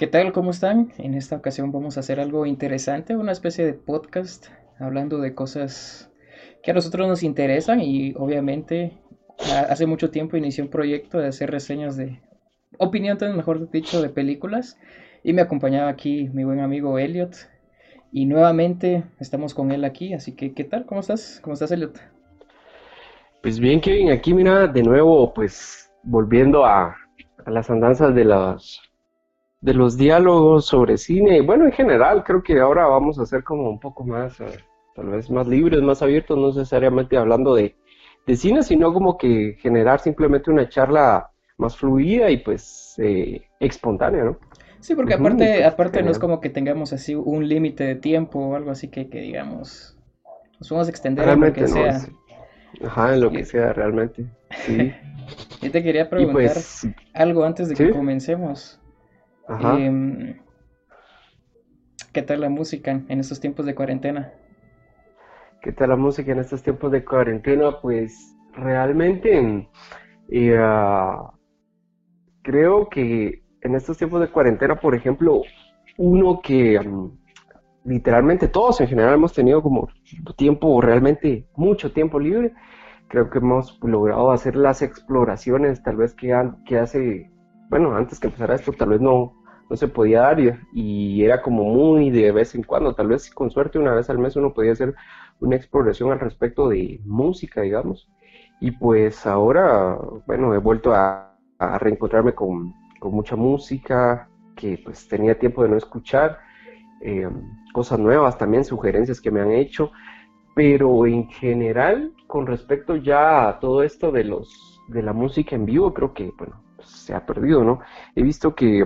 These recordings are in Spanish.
¿Qué tal? ¿Cómo están? En esta ocasión vamos a hacer algo interesante, una especie de podcast hablando de cosas que a nosotros nos interesan y obviamente hace mucho tiempo inicié un proyecto de hacer reseñas de opinión, mejor dicho, de películas y me acompañaba aquí mi buen amigo Elliot y nuevamente estamos con él aquí, así que ¿qué tal? ¿Cómo estás? ¿Cómo estás Elliot? Pues bien Kevin, aquí mira de nuevo pues volviendo a, a las andanzas de las de los diálogos sobre cine. Bueno, en general creo que ahora vamos a ser como un poco más, eh, tal vez más libres, más abiertos, no necesariamente hablando de, cine, sino como que generar simplemente una charla más fluida y pues eh, espontánea, ¿no? Sí, porque aparte, aparte no es como que tengamos así un límite de tiempo o algo así que, que digamos, nos vamos a extender en lo que sea. Ajá, en lo que sea, realmente. Sí. Yo te quería preguntar pues, algo antes de que comencemos. Em, ¿Qué tal la música en estos tiempos de cuarentena? ¿Qué tal la música en estos tiempos de cuarentena? Pues realmente eh, ah, creo que en estos tiempos de cuarentena, por ejemplo, uno que mm, literalmente todos en general hemos tenido como tiempo, realmente mucho tiempo libre, creo que hemos logrado hacer las exploraciones tal vez que, que hace, bueno, antes que empezara esto, tal vez no, no se podía dar y, era como muy de vez en cuando, tal vez con suerte una vez al mes uno podía hacer una exploración al respecto de música, digamos. Y pues ahora, bueno, he vuelto a, reencontrarme con, mucha música que pues tenía tiempo de no escuchar, eh, cosas nuevas también, sugerencias que me han hecho, pero en general, con respecto ya a todo esto de los de la música en vivo, creo que, bueno, se ha perdido, ¿no? He visto que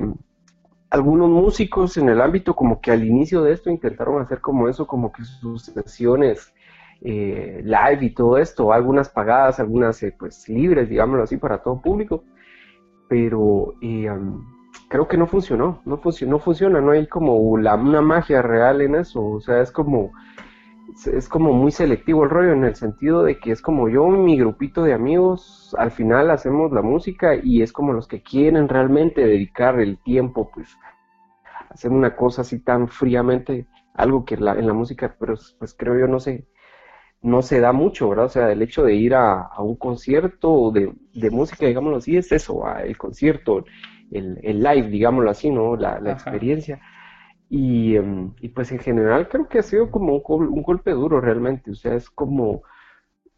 algunos músicos en el ámbito como que al inicio de esto intentaron hacer como eso, como que sus sesiones eh, live y todo esto, algunas pagadas, algunas eh, pues libres, digámoslo así, para todo público, pero eh, creo que no funcionó, no, funcionó, no funciona, no hay como una magia real en eso, o sea, es como, es como muy selectivo el rollo en el sentido de que es como yo y mi grupito de amigos al final hacemos la música y es como los que quieren realmente dedicar el tiempo pues hacer una cosa así tan fríamente algo que en la música pues, pues creo yo no sé no se da mucho, ¿verdad? O sea, el hecho de ir a, un concierto de, de, música, digámoslo así, es eso, el concierto, el, el live, digámoslo así, ¿no? La, la experiencia. Em, y, pues en general creo que ha sido como un, golpe duro realmente, o sea, es como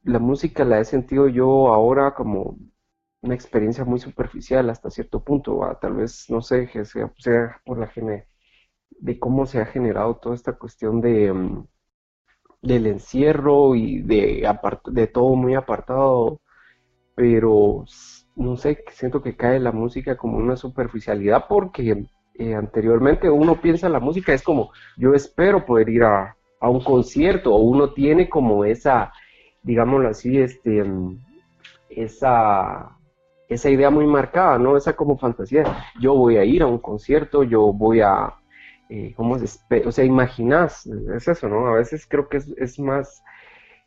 la música la he sentido yo ahora como una experiencia muy superficial hasta cierto punto, tal vez, no sé, que sea, por la gene de cómo se ha generado toda esta cuestión de em, del encierro y de todo muy apartado, pero no sé, siento que cae la música como una superficialidad porque eh, anteriormente uno piensa en la música, es como yo espero poder ir a, un concierto o uno tiene como esa, digámoslo así, este, esa, esa idea muy marcada, ¿no? Esa como fantasía, yo voy a ir a un concierto, yo voy a, eh, ¿cómo se, o sea, imaginas, es eso, ¿no? A veces creo que es, es más,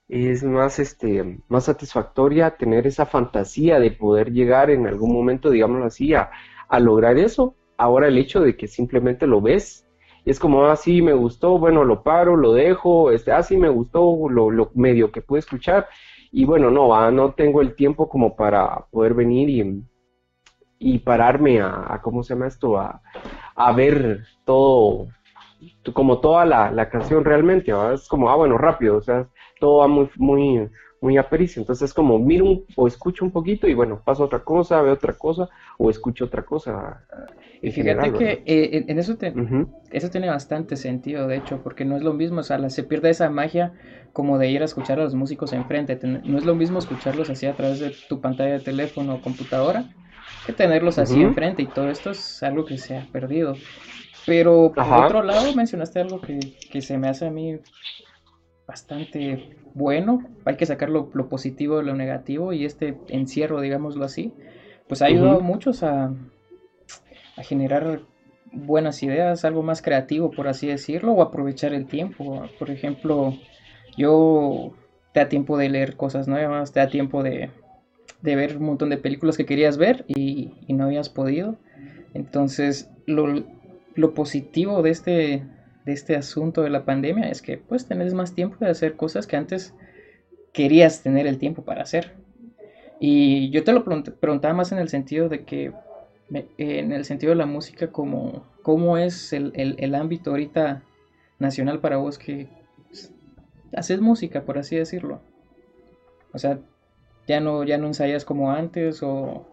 es más, este, más satisfactoria tener esa fantasía de poder llegar en algún momento, digámoslo así, a, a lograr eso, Ahora el hecho de que simplemente lo ves, es como, ah, sí, me gustó, bueno, lo paro, lo dejo, este, ah, sí, me gustó, lo, medio que pude escuchar, y bueno, no, no tengo el tiempo como para poder venir y, y pararme a, ¿cómo se llama esto? A, a ver todo, como toda la, la canción realmente, es como, ah, bueno, rápido, o sea, todo va muy, muy, muy apericio. Entonces, como miro o escucho un poquito y bueno, paso otra cosa, veo otra cosa o escucho otra cosa. Y fíjate que eh, en eso, eso tiene bastante sentido, de hecho, porque no es lo mismo, o sea, se pierde esa magia como de ir a escuchar a los músicos enfrente. No es lo mismo escucharlos así a través de tu pantalla de teléfono o computadora que tenerlos así enfrente y todo esto es algo que se ha perdido. Pero por otro lado mencionaste algo que, que se me hace a mí bastante bueno, hay que sacar lo, positivo de lo negativo y este encierro, digámoslo así, pues ha ayudado a muchos a, a generar buenas ideas, algo más creativo, por así decirlo, o aprovechar el tiempo. Por ejemplo, yo te da tiempo de leer cosas nuevas, te da tiempo de, de ver un montón de películas que querías ver y, y no habías podido. Entonces, lo, lo positivo de este, de este asunto de la pandemia es que pues tenés más tiempo de hacer cosas que antes querías tener el tiempo para hacer. Y yo te lo preguntaba más en el sentido de que, en el sentido de la música, como, cómo es el, el, ámbito ahorita nacional para vos que haces música, por así decirlo. O sea, ya no, ya no ensayas como antes o,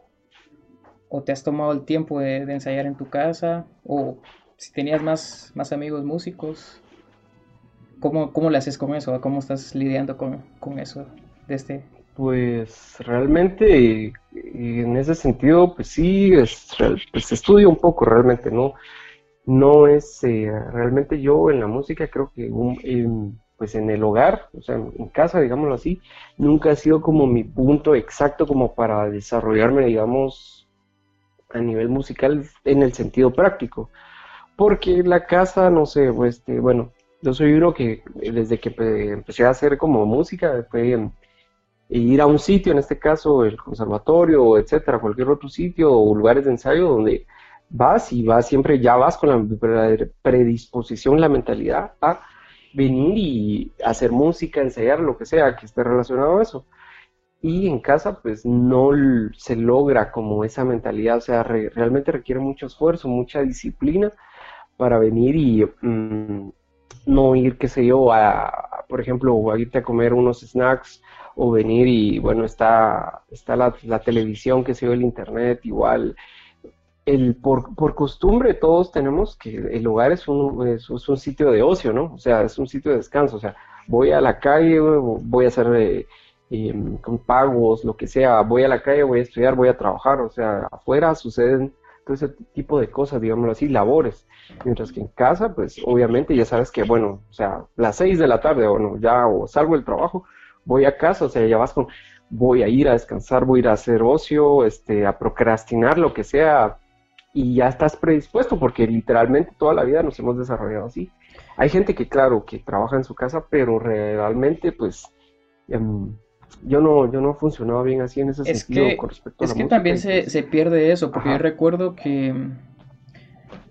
o te has tomado el tiempo de, ensayar en tu casa o si tenías más, más amigos músicos. ¿Cómo, ¿Cómo le haces con eso? ¿Cómo estás lidiando con, con eso de este pues realmente en ese sentido, pues sí, es, pues estudio un poco realmente, ¿no? No es eh, realmente yo en la música, creo que pues en el hogar, o sea, en casa, digámoslo así, nunca ha sido como mi punto exacto como para desarrollarme, digamos, a nivel musical en el sentido práctico. Porque la casa, no sé, pues, este, bueno, yo soy uno que desde que empecé a hacer como música, fue ir a un sitio, en este caso el conservatorio, etcétera, cualquier otro sitio o lugares de ensayo donde vas y vas siempre, ya vas con la predisposición, la mentalidad a venir y hacer música, ensayar, lo que sea que esté relacionado a eso. Y en casa, pues no se logra como esa mentalidad, o sea, realmente requiere mucho esfuerzo, mucha disciplina para venir y mm, no ir, qué sé yo, a, por ejemplo, a irte a comer unos snacks o venir y bueno, está, está la, televisión, que se ve el internet, igual. El, por, por, costumbre todos tenemos que el hogar es un, es, un sitio de ocio, ¿no? O sea, es un sitio de descanso, o sea, voy a la calle, voy a hacer eh, em, con pagos, lo que sea, voy a la calle, voy a estudiar, voy a trabajar, o sea, afuera suceden todo ese tipo de cosas, digámoslo así, labores. Mientras que en casa, pues obviamente ya sabes que, bueno, o sea, las seis de la tarde o no, ya o salgo del trabajo, voy a casa, o sea, ya vas con, voy a ir a descansar, voy a ir a hacer ocio, este, a procrastinar, lo que sea, y ya estás predispuesto, porque literalmente toda la vida nos hemos desarrollado así. Hay gente que, claro, que trabaja en su casa, pero realmente, pues, em, yo no, yo no funcionaba bien así en ese sentido con respecto a la Es que también se, se, pierde eso, porque yo recuerdo que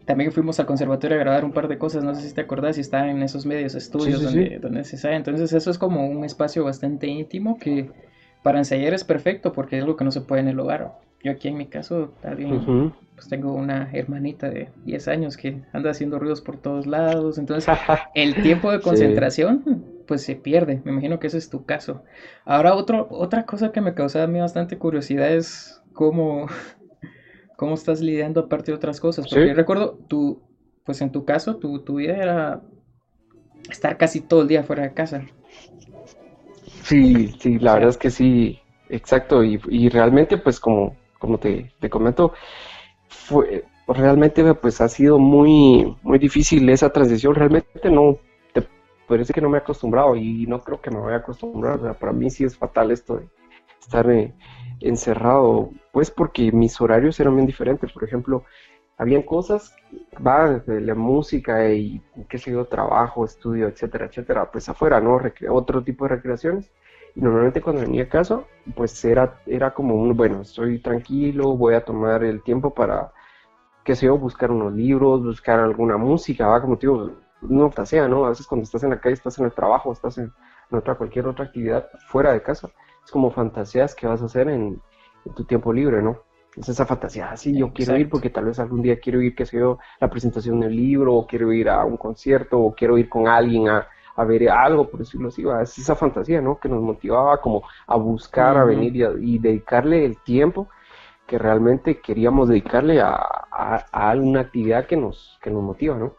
también fuimos al conservatorio a grabar un par de cosas, no sé si te acordás, si está en esos medios estudios donde, donde se sabe. Entonces eso es como un espacio bastante íntimo que para ensayar es perfecto porque es algo que no se puede en el hogar. Yo aquí en mi caso también pues tengo una hermanita de 10 años que anda haciendo ruidos por todos lados. Entonces el tiempo de concentración pues se pierde. Me imagino que ese es tu caso. Ahora otro, otra cosa que me causa a mí bastante curiosidad es cómo cómo estás lidiando aparte de otras cosas. Porque recuerdo, tú, pues en tu caso, tu, tu vida era estar casi todo el día fuera de casa. Sí, sí, la verdad es que sí, exacto. Y, y realmente, pues como, como te, te, comento, fue, realmente pues ha sido muy, muy difícil esa transición. Realmente no, te parece que no me he acostumbrado y no creo que me voy a acostumbrar. O sea, para mí sí es fatal esto de estar encerrado, pues porque mis horarios eran bien diferentes. Por ejemplo, habían cosas, va, la música y qué sé yo, trabajo, estudio, etcétera, etcétera, pues afuera, ¿no? otro tipo de recreaciones. Y normalmente cuando venía a casa, pues era, era como un, bueno, estoy tranquilo, voy a tomar el tiempo para, qué sé yo, buscar unos libros, buscar alguna música, va, como te digo, no sea, ¿no? A veces cuando estás en la calle, estás en el trabajo, estás en, en otra, cualquier otra actividad fuera de casa es como fantasías que vas a hacer en, tu tiempo libre, ¿no? Es esa fantasía, ah, sí, yo quiero ir porque tal vez algún día quiero ir, qué sé yo, la presentación del libro, o quiero ir a un concierto, o quiero ir con alguien a, ver algo, por decirlo así, es esa fantasía, ¿no? Que nos motivaba como a buscar, a venir y, dedicarle el tiempo que realmente queríamos dedicarle a, a, a, una actividad que nos, que nos motiva, ¿no?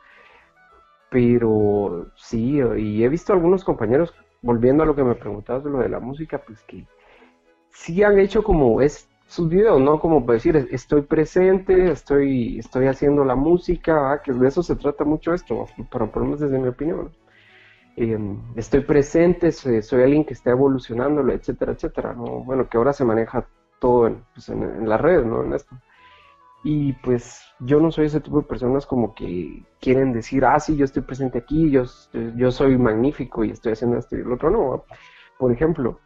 Pero sí, y he visto algunos compañeros volviendo a lo que me preguntabas de lo de la música, pues que sí han hecho como es sus videos, ¿no? Como decir, estoy presente, estoy, estoy haciendo la música, que de eso se trata mucho esto, por lo menos desde mi opinión. Em, estoy presente, soy, alguien que está evolucionándolo, etcétera, etcétera, ¿no? Bueno, que ahora se maneja todo en, pues en, en las redes, ¿no? En esto. Y pues yo no soy ese tipo de personas como que quieren decir, ah, sí, yo estoy presente aquí, yo, yo soy magnífico y estoy haciendo esto y lo otro, no. Por ejemplo,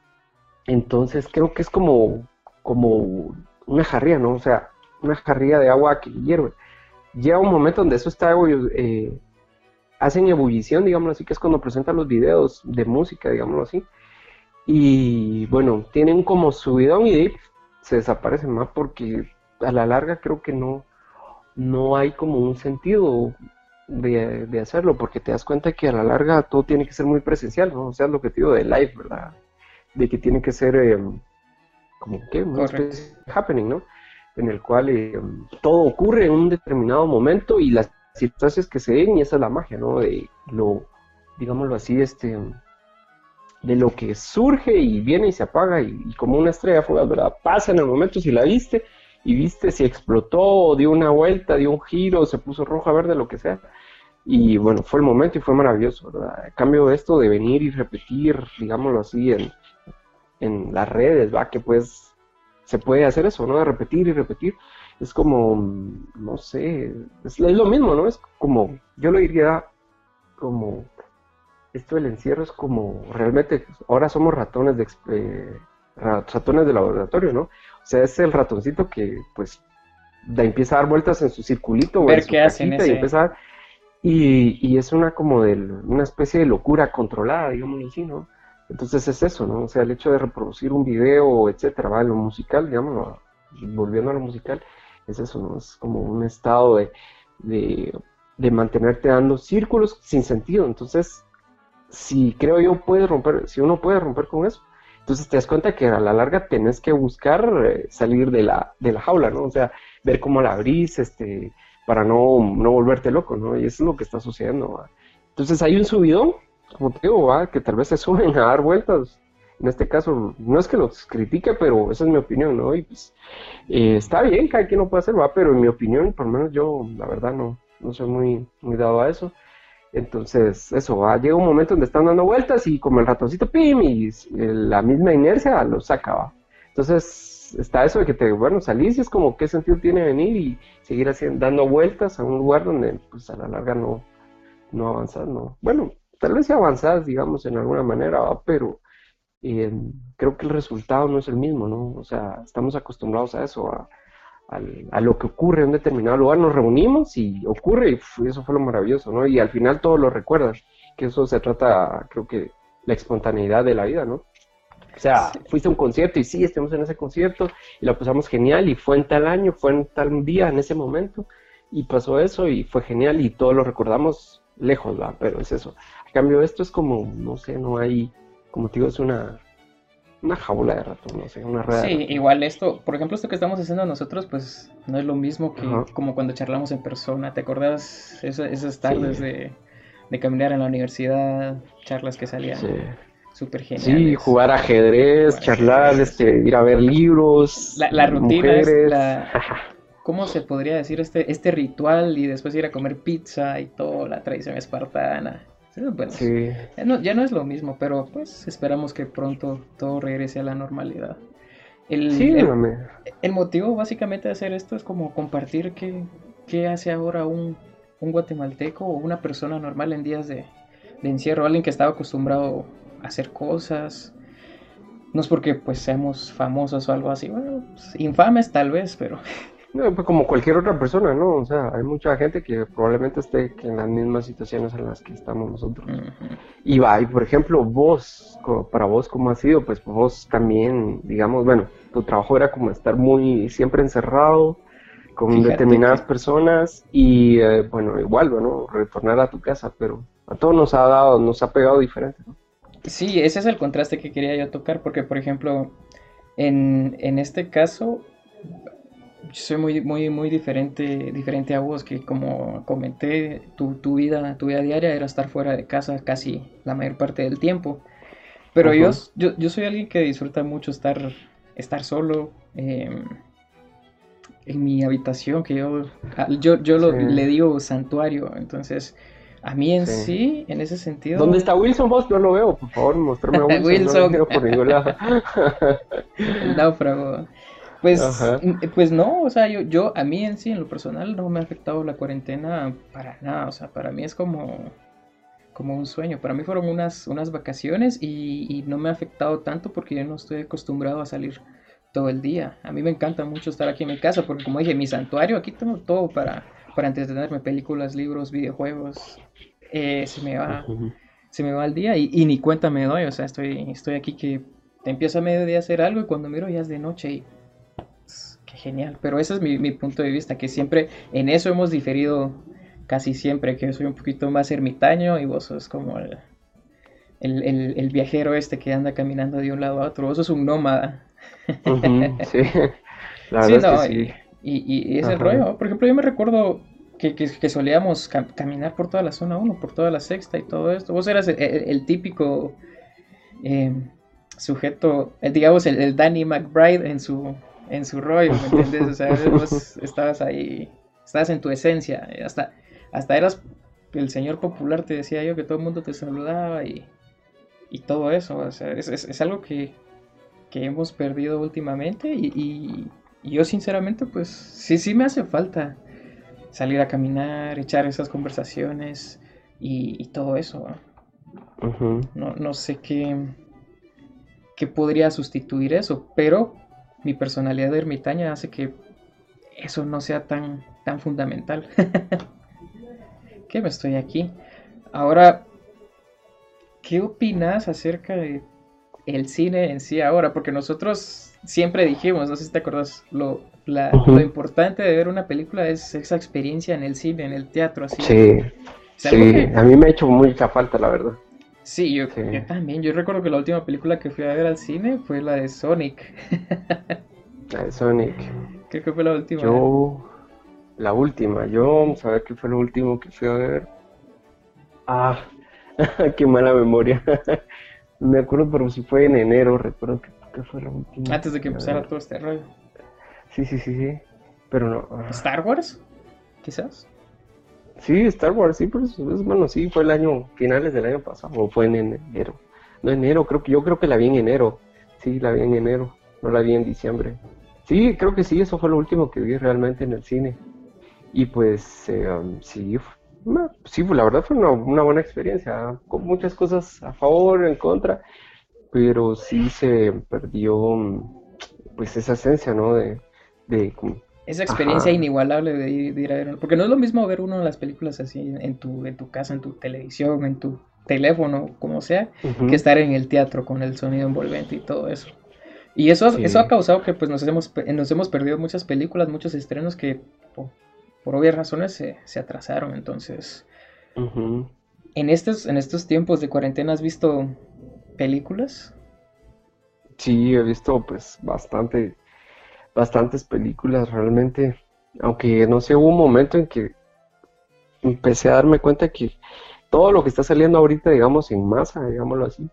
entonces creo que es como, como una jarría, ¿no? O sea, una jarría de agua que hierve. llega un momento donde eso está, eh, hacen ebullición, digámoslo así, que es cuando presentan los videos de música, digámoslo así. Y bueno, tienen como subidón y se desaparecen más porque a la larga creo que no, no hay como un sentido de, hacerlo, porque te das cuenta que a la larga todo tiene que ser muy presencial, ¿no? O sea, el objetivo de live, ¿verdad? De que tiene que ser em, como que un happening, ¿no? En el cual em, todo ocurre en un determinado momento y las circunstancias que se den y esa es la magia, ¿no? De lo, digámoslo así, este de lo que surge y viene y se apaga y, como una estrella fugaz, ¿verdad? Pasa en el momento si la viste y viste si explotó, dio una vuelta, dio un giro, se puso roja, verde, lo que sea. Y bueno, fue el momento y fue maravilloso, ¿verdad? A cambio esto de venir y repetir, digámoslo así, en, en las redes, ¿va? Que pues se puede hacer eso, ¿no? De repetir y repetir. Es como, no sé, es, lo mismo, ¿no? Es como, yo lo diría como, esto del encierro es como, realmente, ahora somos ratones de, eh, ratones de laboratorio, ¿no? O sea, es el ratoncito que, pues, da, empieza a dar vueltas en su circulito Ver qué hacen y empieza y, y, es una como de una especie de locura controlada, digamos así, ¿no? Entonces es eso, ¿no? O sea, el hecho de reproducir un video, etcétera, ¿vale? Lo musical, digamos, volviendo a lo musical, es eso, ¿no? Es como un estado de, de, de mantenerte dando círculos sin sentido. Entonces, si creo yo puedes romper, si uno puede romper con eso, entonces te das cuenta que a la larga tenés que buscar eh, salir de la, de la jaula, ¿no? O sea, ver cómo la abrís, este, para no, no volverte loco, ¿no? Y eso es lo que está sucediendo. Entonces hay un subidón, como te digo, ¿va? que tal vez se suben a dar vueltas. En este caso, no es que los critique, pero esa es mi opinión, ¿no? Y pues, eh, está bien, cada quien lo puede hacer, va, pero en mi opinión, por lo menos yo, la verdad, no, no soy muy, muy dado a eso. Entonces, eso, ¿va? llega un momento donde están dando vueltas y como el ratoncito, pim, y la misma inercia lo saca, ¿va? Entonces, está eso de que te, bueno, salís y es como, ¿qué sentido tiene venir y seguir haciendo, dando vueltas a un lugar donde, pues, a la larga no, no avanzas, no? Bueno, tal vez si avanzas, digamos, en alguna manera, pero eh, creo que el resultado no es el mismo, ¿no? O sea, estamos acostumbrados a eso, a, a, lo que ocurre en un determinado lugar, nos reunimos y ocurre, y eso fue lo maravilloso, ¿no? Y al final todo lo recuerdas, que eso se trata, creo que, la espontaneidad de la vida, ¿no? O sea, fuiste a un concierto y sí, estemos en ese concierto y lo pasamos genial y fue en tal año, fue en tal día, en ese momento y pasó eso y fue genial y todos lo recordamos lejos, ¿va? Pero es eso. A cambio, esto es como, no sé, no hay, como te digo, es una, una jaula de ratón, no sé, una rueda. Sí, igual esto, por ejemplo, esto que estamos haciendo nosotros, pues no es lo mismo que como cuando charlamos en persona. ¿Te acuerdas esas tardes de, caminar en la universidad, charlas que salían? Sí. Súper geniales. Sí, jugar ajedrez, charlar, este, ir a ver libros. La, la rutina es la, ¿cómo se podría decir? Este, este ritual y después ir a comer pizza y toda la tradición espartana. Sí, Ya, no, es lo mismo, pero pues esperamos que pronto todo regrese a la normalidad. El, sí, el, el, motivo básicamente de hacer esto es como compartir qué, qué hace ahora un, un, guatemalteco o una persona normal en días de, de encierro, alguien que estaba acostumbrado a hacer cosas, no es porque pues seamos famosos o algo así, bueno, pues, infames tal vez, pero No, pues como cualquier otra persona, ¿no? O sea, hay mucha gente que probablemente esté en las mismas situaciones en las que estamos nosotros. Y va, y por ejemplo, vos, para vos, ¿cómo ha sido? Pues vos también, digamos, bueno, tu trabajo era como estar muy, siempre encerrado con determinadas personas y, eh, bueno, igual, ¿no? Retornar a tu casa, pero a todos nos ha dado, nos ha pegado diferente, ¿no? Sí, ese es el contraste que quería yo tocar, porque, por ejemplo, en, en este caso, soy muy, muy, muy diferente, diferente a vos, que como comenté, tu, tu, vida, tu vida diaria era estar fuera de casa casi la mayor parte del tiempo. Pero yo, yo, soy alguien que disfruta mucho estar, estar solo em, en mi habitación, que yo, ah, yo, yo le digo santuario, entonces... A mí en sí. en ese sentido. ¿Dónde está Wilson vos? Yo lo veo, por favor, mostrame a Wilson. Wilson. por ningún lado. El náufrago. Pues, mm, pues no, o sea, yo, yo, a mí en sí, en lo personal, no me ha afectado la cuarentena para nada, o sea, para mí es como, como un sueño, para mí fueron unas, unas vacaciones y, no me ha afectado tanto porque yo no estoy acostumbrado a salir todo el día. A mí me encanta mucho estar aquí en mi casa porque como dije, mi santuario, aquí tengo todo para, para entretenerme, películas, libros, videojuegos, eh, se me va, se me va el día y, ni cuenta me doy, o sea, estoy, estoy aquí que empiezo a mediodía a hacer algo y cuando miro ya es de noche y qué genial, pero ese es mi, mi punto de vista, que siempre en eso hemos diferido casi siempre, que yo soy un poquito más ermitaño y vos sos como el, el, viajero este que anda caminando de un lado a otro, vos sos un nómada. sí, la verdad sí. Y, y, es el rollo. Por ejemplo, yo me recuerdo que, que, solíamos caminar por toda la zona 1, por toda la sexta y todo esto. Vos eras el, típico em, sujeto, digamos, el, Danny McBride en su, en su rollo, ¿me entiendes? O sea, vos estabas ahí, estabas en tu esencia. Hasta, hasta eras el señor popular, te decía yo, que todo el mundo te saludaba y, y todo eso. O sea, es, es, algo que, que, hemos perdido últimamente y y yo sinceramente, pues sí, sí me hace falta salir a caminar, echar esas conversaciones y, todo eso. no, no, sé qué, qué podría sustituir eso, pero mi personalidad de ermitaña hace que eso no sea tan, tan fundamental. que me estoy aquí. Ahora, ¿qué opinas acerca de el cine en sí ahora? Porque nosotros siempre dijimos, no sé si te acuerdas, lo, lo importante de ver una película es esa experiencia en el cine, en el teatro, así. Sí, sí, a mí me ha hecho mucha falta, la verdad. Sí yo, también. Yo recuerdo que la última película que fui a ver al cine fue la de Sonic. la de Sonic. Creo que fue la última. Yo, la última, yo, vamos a ver qué fue lo último que fui a ver. Ah, qué mala memoria. me acuerdo, pero si fue en enero, recuerdo que ¿Qué fue la última? Antes de que empezara todo este rollo. Sí, sí, sí, sí. Pero no. Ah. ¿Star Wars? Quizás. Sí, Star Wars, sí, pero es, bueno, sí, fue el año, finales del año pasado, o fue en enero. No, enero, creo que yo creo que la vi en enero. Sí, la vi en enero, no la vi en diciembre. Sí, creo que sí, eso fue lo último que vi realmente en el cine. Y pues, eh, um, sí, sí, la verdad fue una, una buena experiencia, con muchas cosas a favor, en contra pero sí se perdió pues esa esencia, ¿no? De, esa experiencia inigualable de ir, a ver, porque no es lo mismo ver uno de las películas así en tu, en tu casa, en tu televisión, en tu teléfono, como sea, que estar en el teatro con el sonido envolvente y todo eso. Y eso, eso ha causado que pues nos hemos, nos hemos perdido muchas películas, muchos estrenos que por, obvias razones se, atrasaron. Entonces, en, estos, en estos tiempos de cuarentena has visto películas? Sí, he visto pues bastante, bastantes películas realmente, aunque no sé, hubo un momento en que empecé a darme cuenta que todo lo que está saliendo ahorita, digamos, en masa, digámoslo así,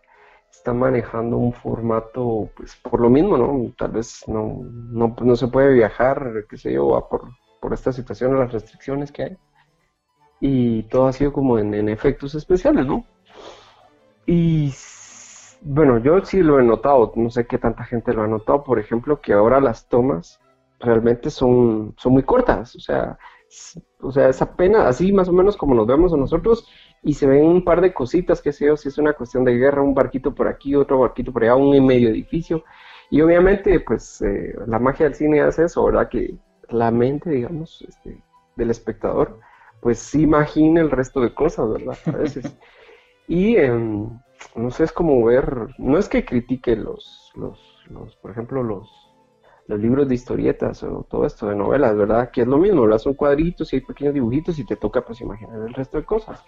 está manejando un formato, pues por lo mismo, ¿no? Tal vez no, no, se puede viajar, qué sé yo, por, por esta situación, las restricciones que hay. Y todo ha sido como en, en efectos especiales, ¿no? Y bueno, yo sí lo he notado, no sé qué tanta gente lo ha notado, por ejemplo, que ahora las tomas realmente son, son muy cortas, o sea, o sea, es apenas así más o menos como nos vemos a nosotros y se ven un par de cositas, que sé yo, si es una cuestión de guerra, un barquito por aquí, otro barquito por allá, un medio edificio, y obviamente pues eh, la magia del cine hace eso, ¿verdad? Que la mente, digamos, este, del espectador, pues sí imagina el resto de cosas, ¿verdad? A veces. y... Eh, no sé, es como ver, no es que critique los, los, los por ejemplo, los, los libros de historietas o todo esto de novelas, ¿verdad? Que es lo mismo, son cuadritos y hay pequeños dibujitos y te toca pues imaginar el resto de cosas.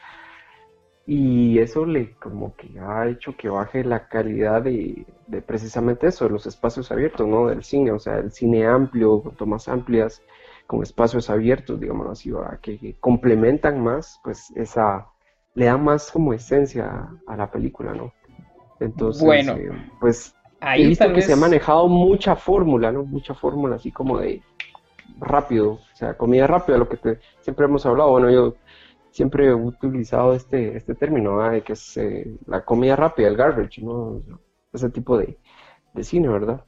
Y eso le como que ha hecho que baje la calidad de, de precisamente eso, de los espacios abiertos, ¿no? Del cine, o sea, el cine amplio, con tomas amplias, con espacios abiertos, digamos así, que complementan más pues esa le da más como esencia a la película, ¿no? Entonces, bueno, eh, pues he visto que se ha manejado mucha fórmula, ¿no? Mucha fórmula así como de rápido, o sea, comida rápida, lo que siempre hemos hablado. Bueno, yo siempre he utilizado este, este término, de que es eh, la comida rápida, el garbage, ¿no? Ese tipo de, cine, ¿verdad?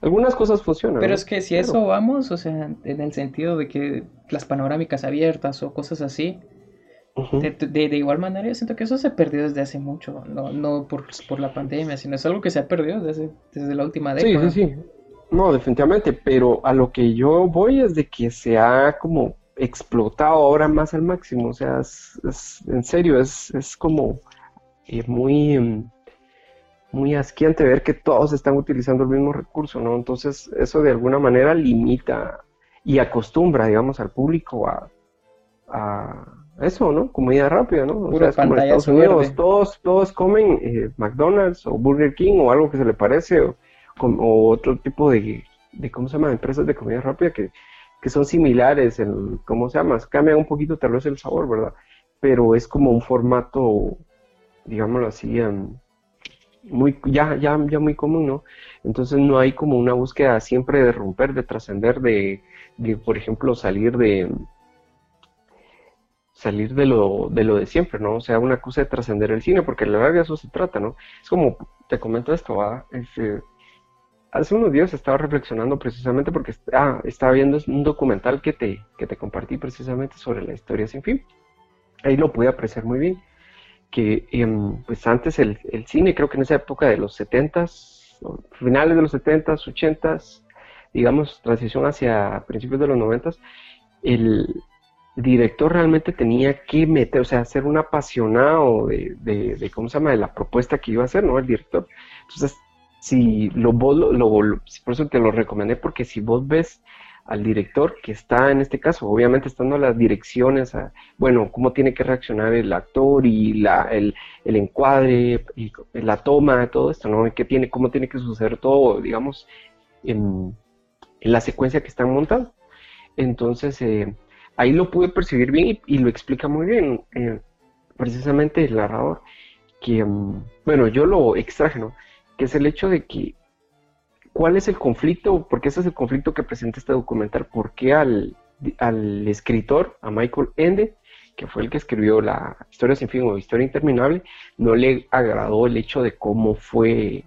Algunas cosas funcionan. Pero es que si eso vamos, o sea, en el sentido de que las panorámicas abiertas o cosas así, de, igual manera, yo siento que eso se perdió desde hace mucho, no, no por, por la pandemia, sino es algo que se ha perdido desde, desde la última década. Sí, sí, sí. No, definitivamente, pero a lo que yo voy es de que se ha como explotado ahora más al máximo, o sea, es, en serio, es, es como eh, muy, mm, muy asquiante ver que todos están utilizando el mismo recurso, ¿no? Entonces, eso de alguna manera limita y acostumbra, digamos, al público a, a eso, ¿no? Comida rápida, ¿no? O sea, es como en Estados Unidos, todos, todos comen eh, McDonald's o Burger King o algo que se le parece, o, o otro tipo de, de, ¿cómo se llama?, empresas de comida rápida que, que son similares, en, ¿cómo se llama? Cambian un poquito tal vez el sabor, ¿verdad? Pero es como un formato, digámoslo así, muy, ya, ya, ya muy común, ¿no? Entonces no hay como una búsqueda siempre de romper, de trascender, de, de, por ejemplo, salir de salir de lo, de lo de siempre, ¿no? O sea, una cosa de trascender el cine, porque la verdad de eso se trata, ¿no? Es como, te comento esto, ¿va? Este, hace unos días estaba reflexionando precisamente porque ah, estaba viendo un documental que te, que te compartí precisamente sobre la historia sin fin. Ahí lo pude apreciar muy bien. Que em, pues antes el, el, cine, creo que en esa época de los 70s, finales de los 70s, 80s, digamos, transición hacia principios de los 90s, el director realmente tenía que meter, o sea, ser un apasionado de, de, ¿cómo se llama?, de la propuesta que iba a hacer, ¿no? El director. Entonces, si lo, vos lo, por eso te lo recomendé, porque si vos ves al director que está en este caso, obviamente estando las direcciones, bueno, cómo tiene que reaccionar el actor y la, el, el, encuadre, la toma, todo esto, ¿no? ¿Qué tiene, cómo tiene que suceder todo, digamos, en, en la secuencia que están montando. Entonces, eh, ahí lo pude percibir bien y, lo explica muy bien, eh, precisamente el narrador, que, mm, bueno, yo lo extraje, ¿no? que es el hecho de que, ¿cuál es el conflicto? Porque ese es el conflicto que presenta este documental. ¿Por qué al, al escritor, a Michael Ende, que fue el que escribió la Historia sin fin o Historia interminable, no le agradó el hecho de cómo fue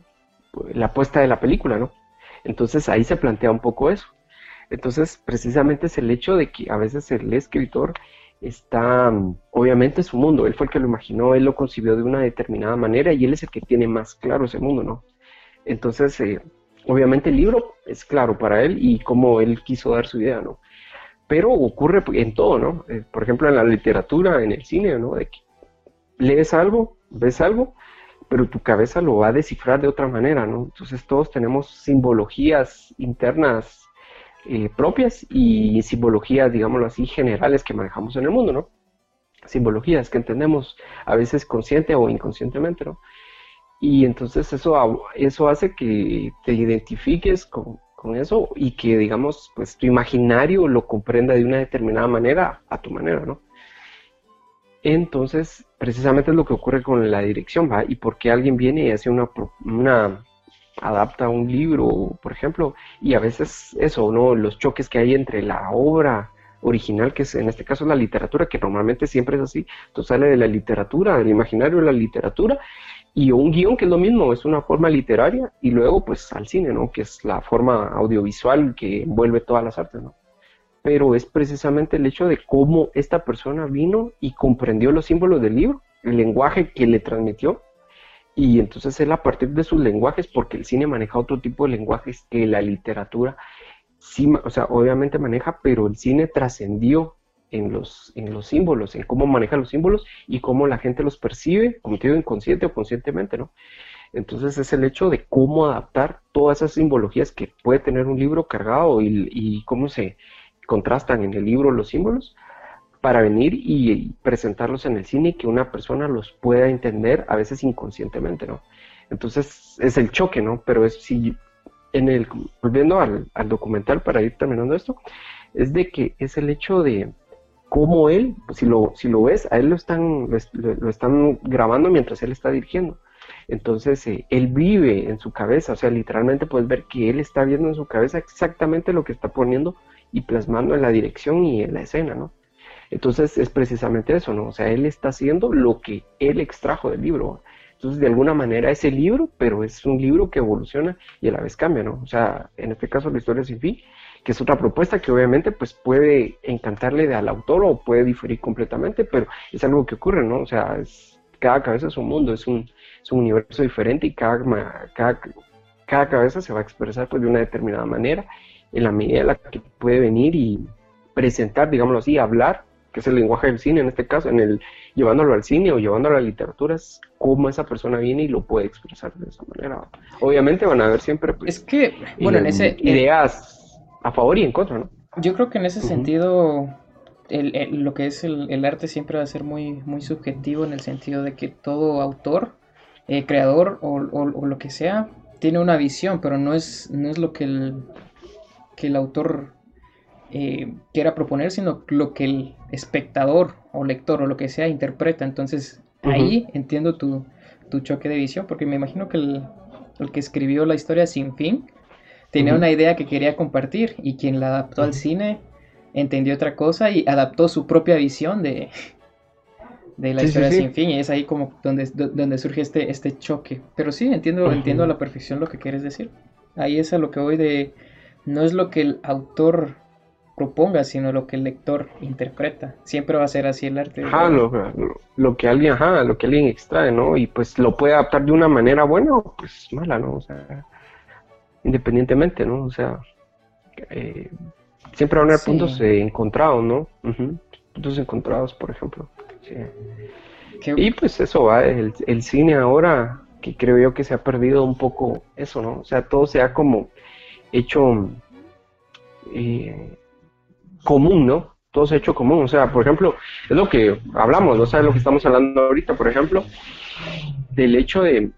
la puesta de la película, ¿no? Entonces ahí se plantea un poco eso. Entonces, precisamente es el hecho de que a veces el escritor está, obviamente, su mundo. Él fue el que lo imaginó, él lo concibió de una determinada manera y él es el que tiene más claro ese mundo, ¿no? Entonces, eh, obviamente el libro es claro para él y cómo él quiso dar su idea, ¿no? Pero ocurre en todo, ¿no? Eh, por ejemplo, en la literatura, en el cine, ¿no? De que lees algo, ves algo, pero tu cabeza lo va a descifrar de otra manera, ¿no? Entonces todos tenemos simbologías internas eh, propias y simbologías, digámoslo así, generales que manejamos en el mundo, ¿no? Simbologías que entendemos a veces consciente o inconscientemente, ¿no? Y entonces eso, eso hace que te identifiques con, con eso y que, digamos, pues tu imaginario lo comprenda de una determinada manera a tu manera, ¿no? Entonces, precisamente es lo que ocurre con la dirección, ¿va? Y porque alguien viene y hace una, una adapta un libro, por ejemplo, y a veces eso, ¿no? Los choques que hay entre la obra original, que es en este caso la literatura, que normalmente siempre es así, entonces sale de la literatura, del imaginario de la literatura, y un guion que es lo mismo, es una forma literaria, y luego pues al cine, ¿no? Que es la forma audiovisual que envuelve todas las artes, ¿no? Pero es precisamente el hecho de cómo esta persona vino y comprendió los símbolos del libro, el lenguaje que le transmitió, y entonces él a partir de sus lenguajes, porque el cine maneja otro tipo de lenguajes que la literatura, sí, o sea, obviamente maneja, pero el cine trascendió en los, en los símbolos, en cómo maneja los símbolos y cómo la gente los percibe, como inconsciente o conscientemente, ¿no? Entonces es el hecho de cómo adaptar todas esas simbologías que puede tener un libro cargado y, y cómo se contrastan en el libro los símbolos para venir y presentarlos en el cine y que una persona los pueda entender, a veces inconscientemente, ¿no? Entonces es el choque, ¿no? Pero es si en el, volviendo al, documental para ir terminando esto, es de que es el hecho de cómo él, si lo, si lo ves, a él lo están, lo, están grabando mientras él está dirigiendo. Entonces, eh, él vive en su cabeza, o sea, literalmente puedes ver que él está viendo en su cabeza exactamente lo que está poniendo y plasmando en la dirección y en la escena, ¿no? Entonces es precisamente eso, ¿no? O sea, él está haciendo lo que él extrajo del libro. Entonces, de alguna manera es el libro, pero es un libro que evoluciona y a la vez cambia, ¿no? O sea, en este caso la historia sin fin, que es otra propuesta que obviamente pues puede encantarle al autor o puede diferir completamente, pero es algo que ocurre, ¿no? O sea, es, cada cabeza es un mundo, es un, es un universo diferente y cada, cada, cada cabeza se va a expresar pues de una determinada manera en la medida en la que puede venir y presentar, digámoslo así, hablar, que es el lenguaje del cine en este caso, en el llevándolo al cine o llevándolo a la literatura, es cómo esa persona viene y lo puede expresar de esa manera. Obviamente van a haber siempre pues, es que, bueno, en ese, ideas a favor y en contra, ¿no? Yo creo que en ese sentido lo que es el, arte siempre va a ser muy, muy subjetivo en el sentido de que todo autor, eh, creador o, lo que sea, tiene una visión, pero no es, no es lo que el, que el autor eh, quiera proponer, sino lo que el espectador o lector o lo que sea interpreta. Entonces ahí entiendo tu, choque de visión, porque me imagino que el, que escribió la historia sin fin tenía una idea que quería compartir y quien la adaptó al cine entendió otra cosa y adaptó su propia visión de, de la historia sin fin y es ahí como donde, donde surge este, este choque. Pero sí, entiendo, entiendo a la perfección lo que quieres decir. Ahí es a lo que voy de, no es lo que el autor proponga, sino lo que el lector interpreta. Siempre va a ser así el arte. Ajá, lo, que alguien, ajá, lo que alguien extrae, ¿no? Y pues lo puede adaptar de una manera buena o pues mala, ¿no? O sea, independientemente, ¿no? O sea, eh, siempre van a haber puntos encontrados, ¿no? Puntos encontrados, por ejemplo. Y pues eso va, el, cine ahora, que creo yo que se ha perdido un poco eso, ¿no? O sea, todo se ha como hecho eh, común, ¿no? Todo se ha hecho común. O sea, por ejemplo, es lo que hablamos, ¿no? ¿Sabes lo que estamos hablando ahorita, por ejemplo? Del hecho de,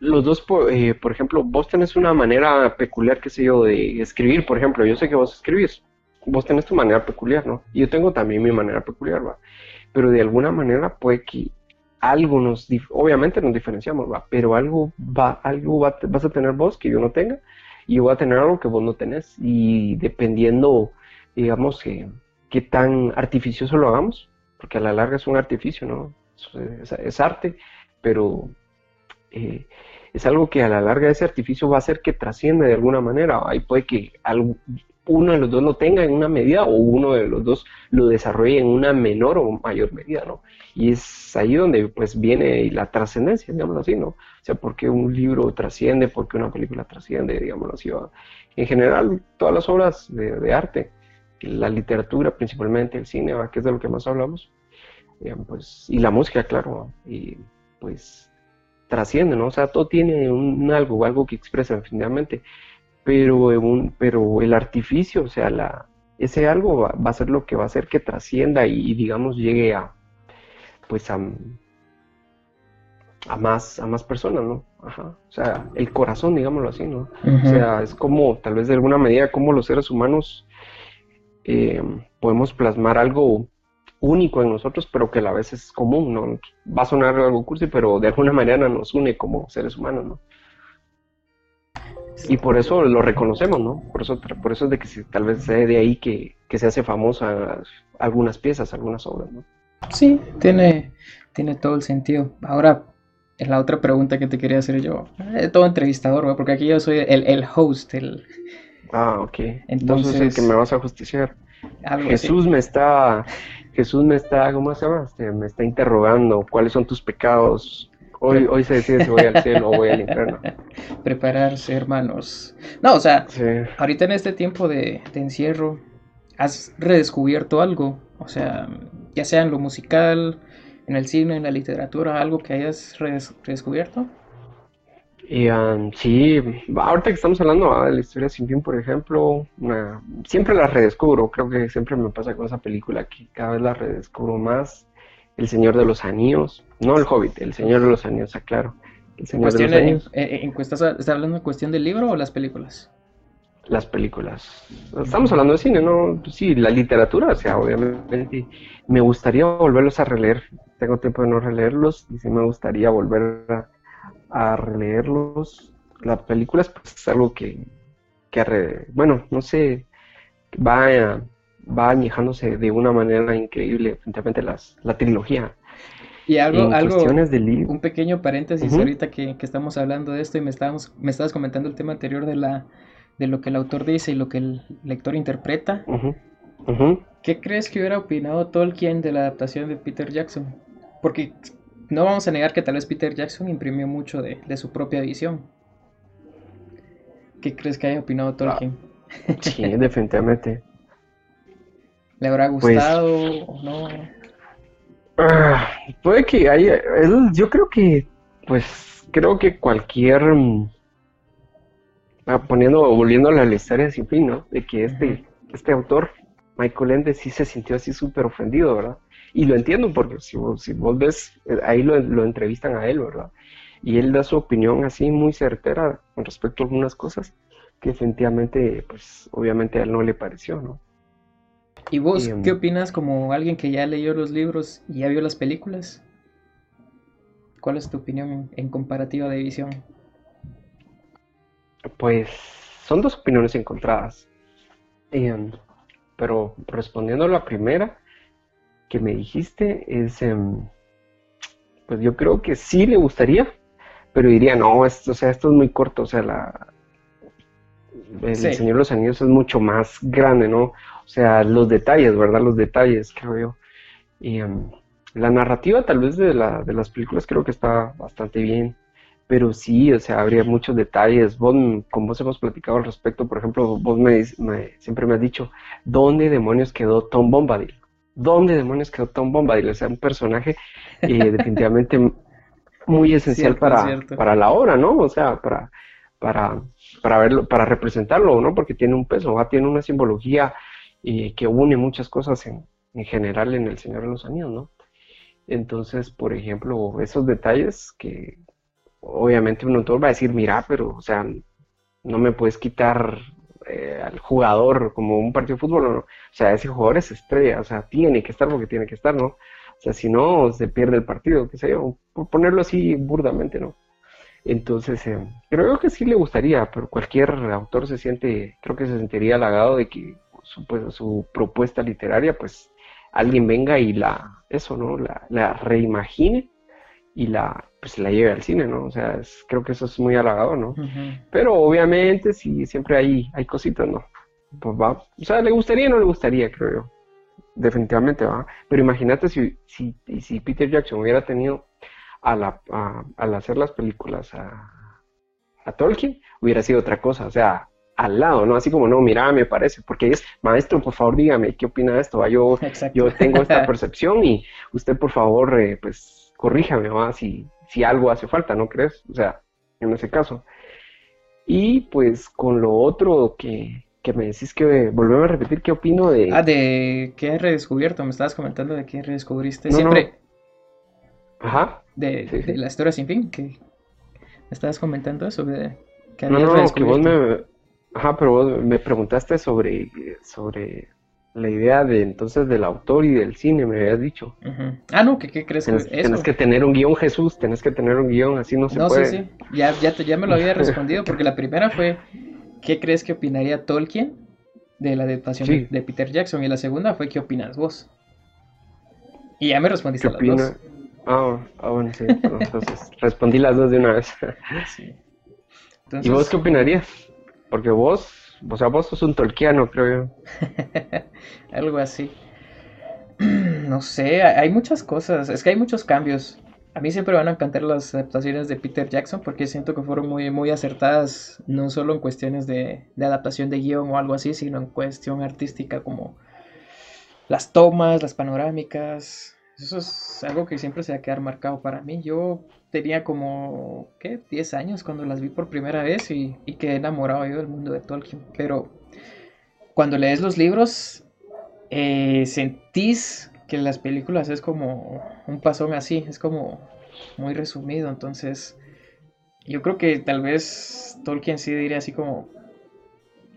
los dos, eh, por ejemplo, vos tenés una manera peculiar, qué sé yo, de escribir, por ejemplo, yo sé que vos escribís, vos tenés tu manera peculiar, ¿no? Y yo tengo también mi manera peculiar, ¿va? Pero de alguna manera puede que algo nos, obviamente nos diferenciamos, ¿va? Pero algo va, algo va, vas a tener vos que yo no tenga, y yo voy a tener algo que vos no tenés, y dependiendo, digamos, que qué tan artificioso lo hagamos, porque a la larga es un artificio, ¿no? es arte, pero eh, es algo que a la larga ese artificio va a hacer que trascienda de alguna manera. Ahí puede que uno de los dos lo tenga en una medida o uno de los dos lo desarrolle en una menor o mayor medida, ¿no? Y es ahí donde pues viene la trascendencia, digámoslo así, ¿no? O sea, porque un libro trasciende, porque una película trasciende, digámoslo así. En general, todas las obras de, arte, la literatura principalmente, el cine, que es de lo que más hablamos, pues, y la música, claro, y pues trasciende, ¿no? O sea, todo tiene un, algo, algo que expresa finalmente, pero, un, pero el artificio, o sea, la, ese algo va, a ser lo que va a hacer que trascienda y, digamos llegue a, pues a, a más, a más personas, ¿no? Ajá. O sea, el corazón, digámoslo así, ¿no? O sea, es como, tal vez de alguna medida, como los seres humanos eh, podemos plasmar algo único en nosotros, pero que a la vez es común, ¿no? Va a sonar algo cursi, pero de alguna manera nos une como seres humanos, ¿no? Y por eso lo reconocemos, ¿no? Por eso, por eso es de que tal vez sea de ahí que, se hace famosa algunas piezas, algunas obras, ¿no? Sí, tiene, tiene todo el sentido. Ahora, la otra pregunta que te quería hacer yo, eh, todo entrevistador, porque aquí yo soy el, el host, el... Ah, ok. Entonces, el que me vas a justiciar. Jesús me está Jesús me está, ¿cómo se llama? Este, me está interrogando cuáles son tus pecados. Hoy, hoy se decide si voy al cielo o voy al infierno. Prepararse, hermanos. No, o sea, ahorita en este tiempo de, encierro, ¿has redescubierto algo? O sea, ya sea en lo musical, en el cine, en la literatura, algo que hayas redescubierto. Y, sí, ahorita que estamos hablando ah, de la historia sin fin, por ejemplo, siempre la redescubro, creo que siempre me pasa con esa película que cada vez la redescubro más. El Señor de los Anillos, no el Hobbit, el Señor de los Anillos, aclaro. El Señor de los Anillos. En, ¿Estás hablando de cuestión del libro o las películas? Las películas. Estamos hablando de cine, ¿no? Sí, la literatura, o sea, obviamente me gustaría volverlos a releer. Tengo tiempo de no releerlos y sí me gustaría volver a a releerlos. Las películas pues, es algo que, que bueno, no sé, va, va añejándose de una manera increíble frente las, la trilogía. Y algo, algo un pequeño paréntesis ahorita que, estamos hablando de esto y me, estábamos, me estabas comentando el tema anterior de, la, de lo que el autor dice y lo que el lector interpreta. ¿Qué crees que hubiera opinado Tolkien de la adaptación de Peter Jackson? Porque no vamos a negar que tal vez Peter Jackson imprimió mucho de, su propia visión. ¿Qué crees que haya opinado Tolkien? Ah, sí, definitivamente. ¿Le habrá pues, gustado o no? Ah, puede que haya, yo creo que, pues, creo que cualquier, ah, poniendo, volviendo a la historia sin fin, ¿no? De que este, este autor, Michael Ende, sí se sintió así súper ofendido, ¿verdad? Y lo entiendo porque si vos, si vos ves, eh, ahí lo, lo entrevistan a él, ¿verdad? Y él da su opinión así muy certera con respecto a algunas cosas que definitivamente, pues, obviamente a él no le pareció, ¿no? ¿Y vos qué opinas como alguien que ya leyó los libros y ya vio las películas? ¿Cuál es tu opinión en, comparativa de visión? Pues son dos opiniones encontradas. Em, pero respondiendo a la primera que me dijiste, es, em, pues yo creo que sí le gustaría, pero diría, no, esto, o sea, esto es muy corto, o sea, la, el Señor de los Anillos es mucho más grande, ¿no? O sea, los detalles, ¿verdad? Los detalles, creo yo. Y em, la narrativa tal vez de, la, de las películas creo que está bastante bien, pero sí, o sea, habría muchos detalles. Vos, con vos hemos platicado al respecto, por ejemplo, vos me, siempre me has dicho, ¿dónde demonios quedó Tom Bombadil? ¿Dónde demonios quedó Tom Bombadil? O sea, un personaje eh, definitivamente muy esencial para, para la obra, ¿no? O sea, para, para, para verlo, para representarlo, ¿no? Porque tiene un peso, ¿va? tiene una simbología y que une muchas cosas en, en general en El Señor de los Anillos, ¿no? Entonces, por ejemplo, esos detalles que obviamente un autor va a decir, mira, pero, o sea, no me puedes quitar eh, al jugador como un partido de fútbol, ¿no? O sea, ese jugador es estrella, o sea, tiene que estar porque tiene que estar, ¿no? O sea, si no, se pierde el partido, qué sé yo, por ponerlo así burdamente, ¿no? Entonces, eh, creo que sí le gustaría, pero cualquier autor se siente, creo que se sentiría halagado de que su, pues, su propuesta literaria, pues alguien venga y la, eso, ¿no? La, reimagine y la, pues la lleve al cine, ¿no? O sea, creo que eso es muy halagado, ¿no? Pero obviamente sí, siempre hay, hay cositas, ¿no? Pues va, o sea, le gustaría o no le gustaría, creo yo. Definitivamente va. Pero imagínate si, si, si Peter Jackson hubiera tenido a la, al hacer las películas a, a Tolkien, hubiera sido otra cosa. O sea, al lado, ¿no? Así como, no, mira, me parece, porque es, maestro, por favor, dígame, ¿qué opina de esto? Yo, yo tengo esta percepción y usted, por favor, eh, pues, corríjame, ¿va? Si, si algo hace falta, ¿no crees? O sea, en ese caso. Y pues con lo otro que, que me decís que volvemos a repetir, ¿qué opino de...? Ah, de qué he redescubierto, me estabas comentando de qué redescubriste. Siempre... Ajá. De, la historia sin fin, que me estabas comentando eso, de que no, no, que vos me Ajá, pero vos me preguntaste sobre, sobre la idea de entonces del autor y del cine, me habías dicho. Ah, no, ¿qué, qué crees que es eso? Tienes que tener un guion, Jesús, tienes que tener un guion, así no se puede. No, sí, sí, ya, ya, ya me lo había respondido, porque la primera fue, ¿qué crees que opinaría Tolkien de la adaptación de Peter Jackson? Y la segunda fue, ¿qué opinas vos? Y ya me respondiste las dos. Ah, ah, bueno, sí, entonces respondí las dos de una vez. Sí. ¿Y vos qué opinarías? Porque vos, o sea, vos sos un tolkiano, creo yo. Algo así. no sé, hay muchas cosas, es que hay muchos cambios. A mí siempre van a encantar las adaptaciones de Peter Jackson porque siento que fueron muy, muy acertadas, no solo en cuestiones de, de adaptación de guion o algo así, sino en cuestión artística como las tomas, las panorámicas. Eso es algo que siempre se va a quedar marcado para mí. Yo tenía como, ¿qué? 10 años cuando las vi por primera vez y, y quedé enamorado yo del mundo de Tolkien. Pero cuando lees los libros, eh, sentís que las películas es como un pasón así, es como muy resumido. Entonces, yo creo que tal vez Tolkien sí diría así como,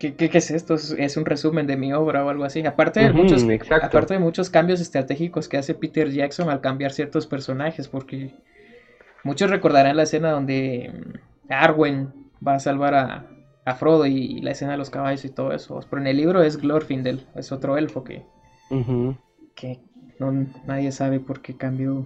¿Qué, qué, es esto? ¿Es, un resumen de mi obra o algo así. Aparte de, muchos, aparte de muchos cambios estratégicos que hace Peter Jackson al cambiar ciertos personajes, porque Muchos recordarán la escena donde mm, Arwen va a salvar a, Frodo y, la escena de los caballos y todo eso. Pero en el libro es Glorfindel, es otro elfo que, que no, nadie sabe por qué cambió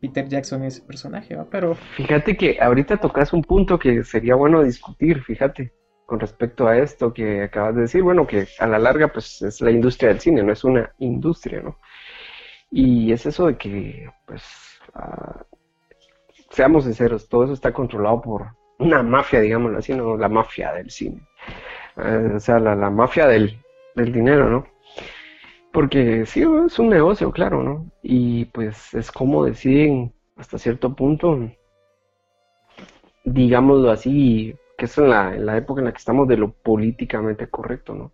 Peter Jackson ese personaje, Pero... Fíjate que ahorita tocas un punto que sería bueno discutir, fíjate, con respecto a esto que acabas de decir, bueno, que a la larga pues es la industria del cine, no es una industria, ¿no? Y es eso de que pues ah, seamos sinceros, todo eso está controlado por una mafia, digámoslo así, ¿no? La mafia del cine. Eh, o sea, la, mafia del, dinero, ¿no? Porque sí, es un negocio, claro, ¿no? Y pues es como deciden hasta cierto punto, digámoslo así, que es en la, en la época en la que estamos de lo políticamente correcto, ¿no?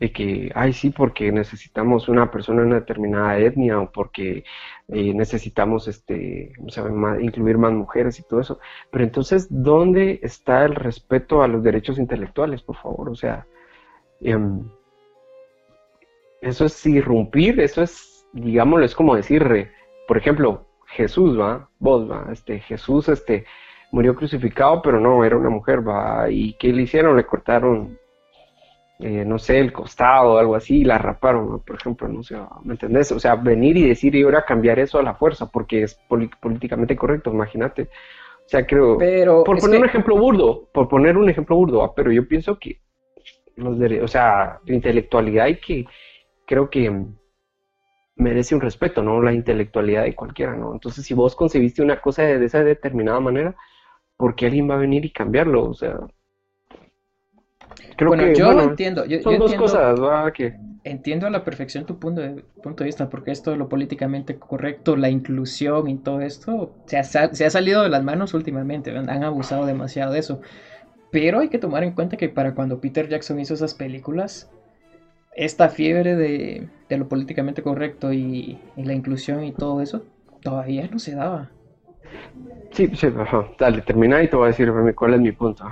de que, ay, sí, porque necesitamos una persona de una determinada etnia o porque eh, necesitamos este, incluir más mujeres y todo eso. Pero entonces, ¿dónde está el respeto a los derechos intelectuales, por favor? O sea, em, eso es irrumpir, eso es, digámoslo, es como decir, por ejemplo, Jesús, ¿va? Vos, ¿va? Este, Jesús, este, murió crucificado, pero no, era una mujer, ¿va? ¿Y qué le hicieron? Le cortaron eh, no sé, el costado o algo así, y la raparon, por ejemplo, no sé, ¿me entendés? O sea, venir y decir y ahora cambiar eso a la fuerza, porque es políticamente correcto, imagínate. O sea, creo, pero por poner un ejemplo burdo, por poner un ejemplo burdo, pero yo pienso que los o sea, la intelectualidad y que, creo que merece un respeto, ¿no? La intelectualidad de cualquiera, ¿no? Entonces, si vos concebiste una cosa de esa determinada manera, ¿por qué alguien va a venir y cambiarlo? O sea, bueno, yo lo entiendo. son dos cosas, ¿va? Que... Entiendo a la perfección tu punto de, punto de vista, porque esto de lo políticamente correcto, la inclusión y todo esto, se ha, se ha salido de las manos últimamente, han abusado demasiado de eso. Pero hay que tomar en cuenta que para cuando Peter Jackson hizo esas películas, esta fiebre de, de lo políticamente correcto y, y, la inclusión y todo eso, todavía no se daba. Sí, sí, ajá. Dale, termina y te voy a decir cuál es mi punto.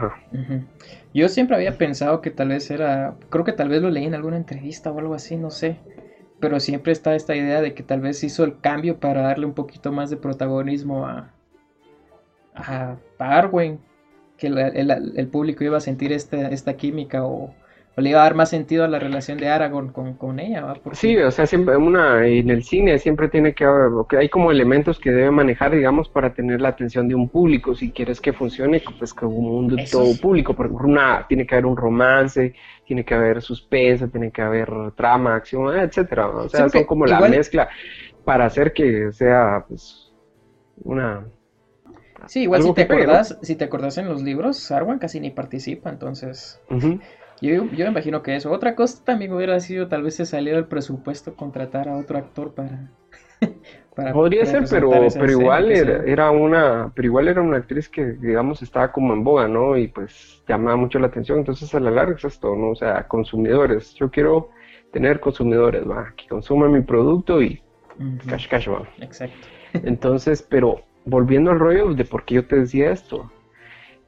Yo siempre había pensado que tal vez era, creo que tal vez lo leí en alguna entrevista o algo así, no sé. Pero siempre está esta idea de que tal vez hizo el cambio para darle un poquito más de protagonismo a, a, Arwen, que el, público iba a sentir esta, esta química o, le iba a dar más sentido a la relación de Aragorn con, ella. ¿va? Sí, o sea, siempre una, en el cine siempre tiene que haber, hay como elementos que debe manejar, digamos, para tener la atención de un público, si quieres que funcione, pues como un mundo todo público, por ejemplo, una, tiene que haber un romance, tiene que haber suspense, tiene que haber trama, acción, etcétera, o sea, son como la mezcla para hacer que sea, pues, una... Sí, igual si te, acordás, si te acordás en los libros, Arwen casi ni participa, entonces... Yo, yo me imagino que eso. Otra cosa también hubiera sido tal vez se salió del presupuesto contratar a otro actor para... Podría ser, pero, pero igual era, una, pero igual era una actriz que digamos estaba como en boga, ¿no? Y pues llamaba mucho la atención, entonces a la larga es esto, ¿no? O sea, consumidores, yo quiero tener consumidores, va, que consuman mi producto y cash cash va. Exacto. Entonces, pero volviendo al rollo de por qué yo te decía esto,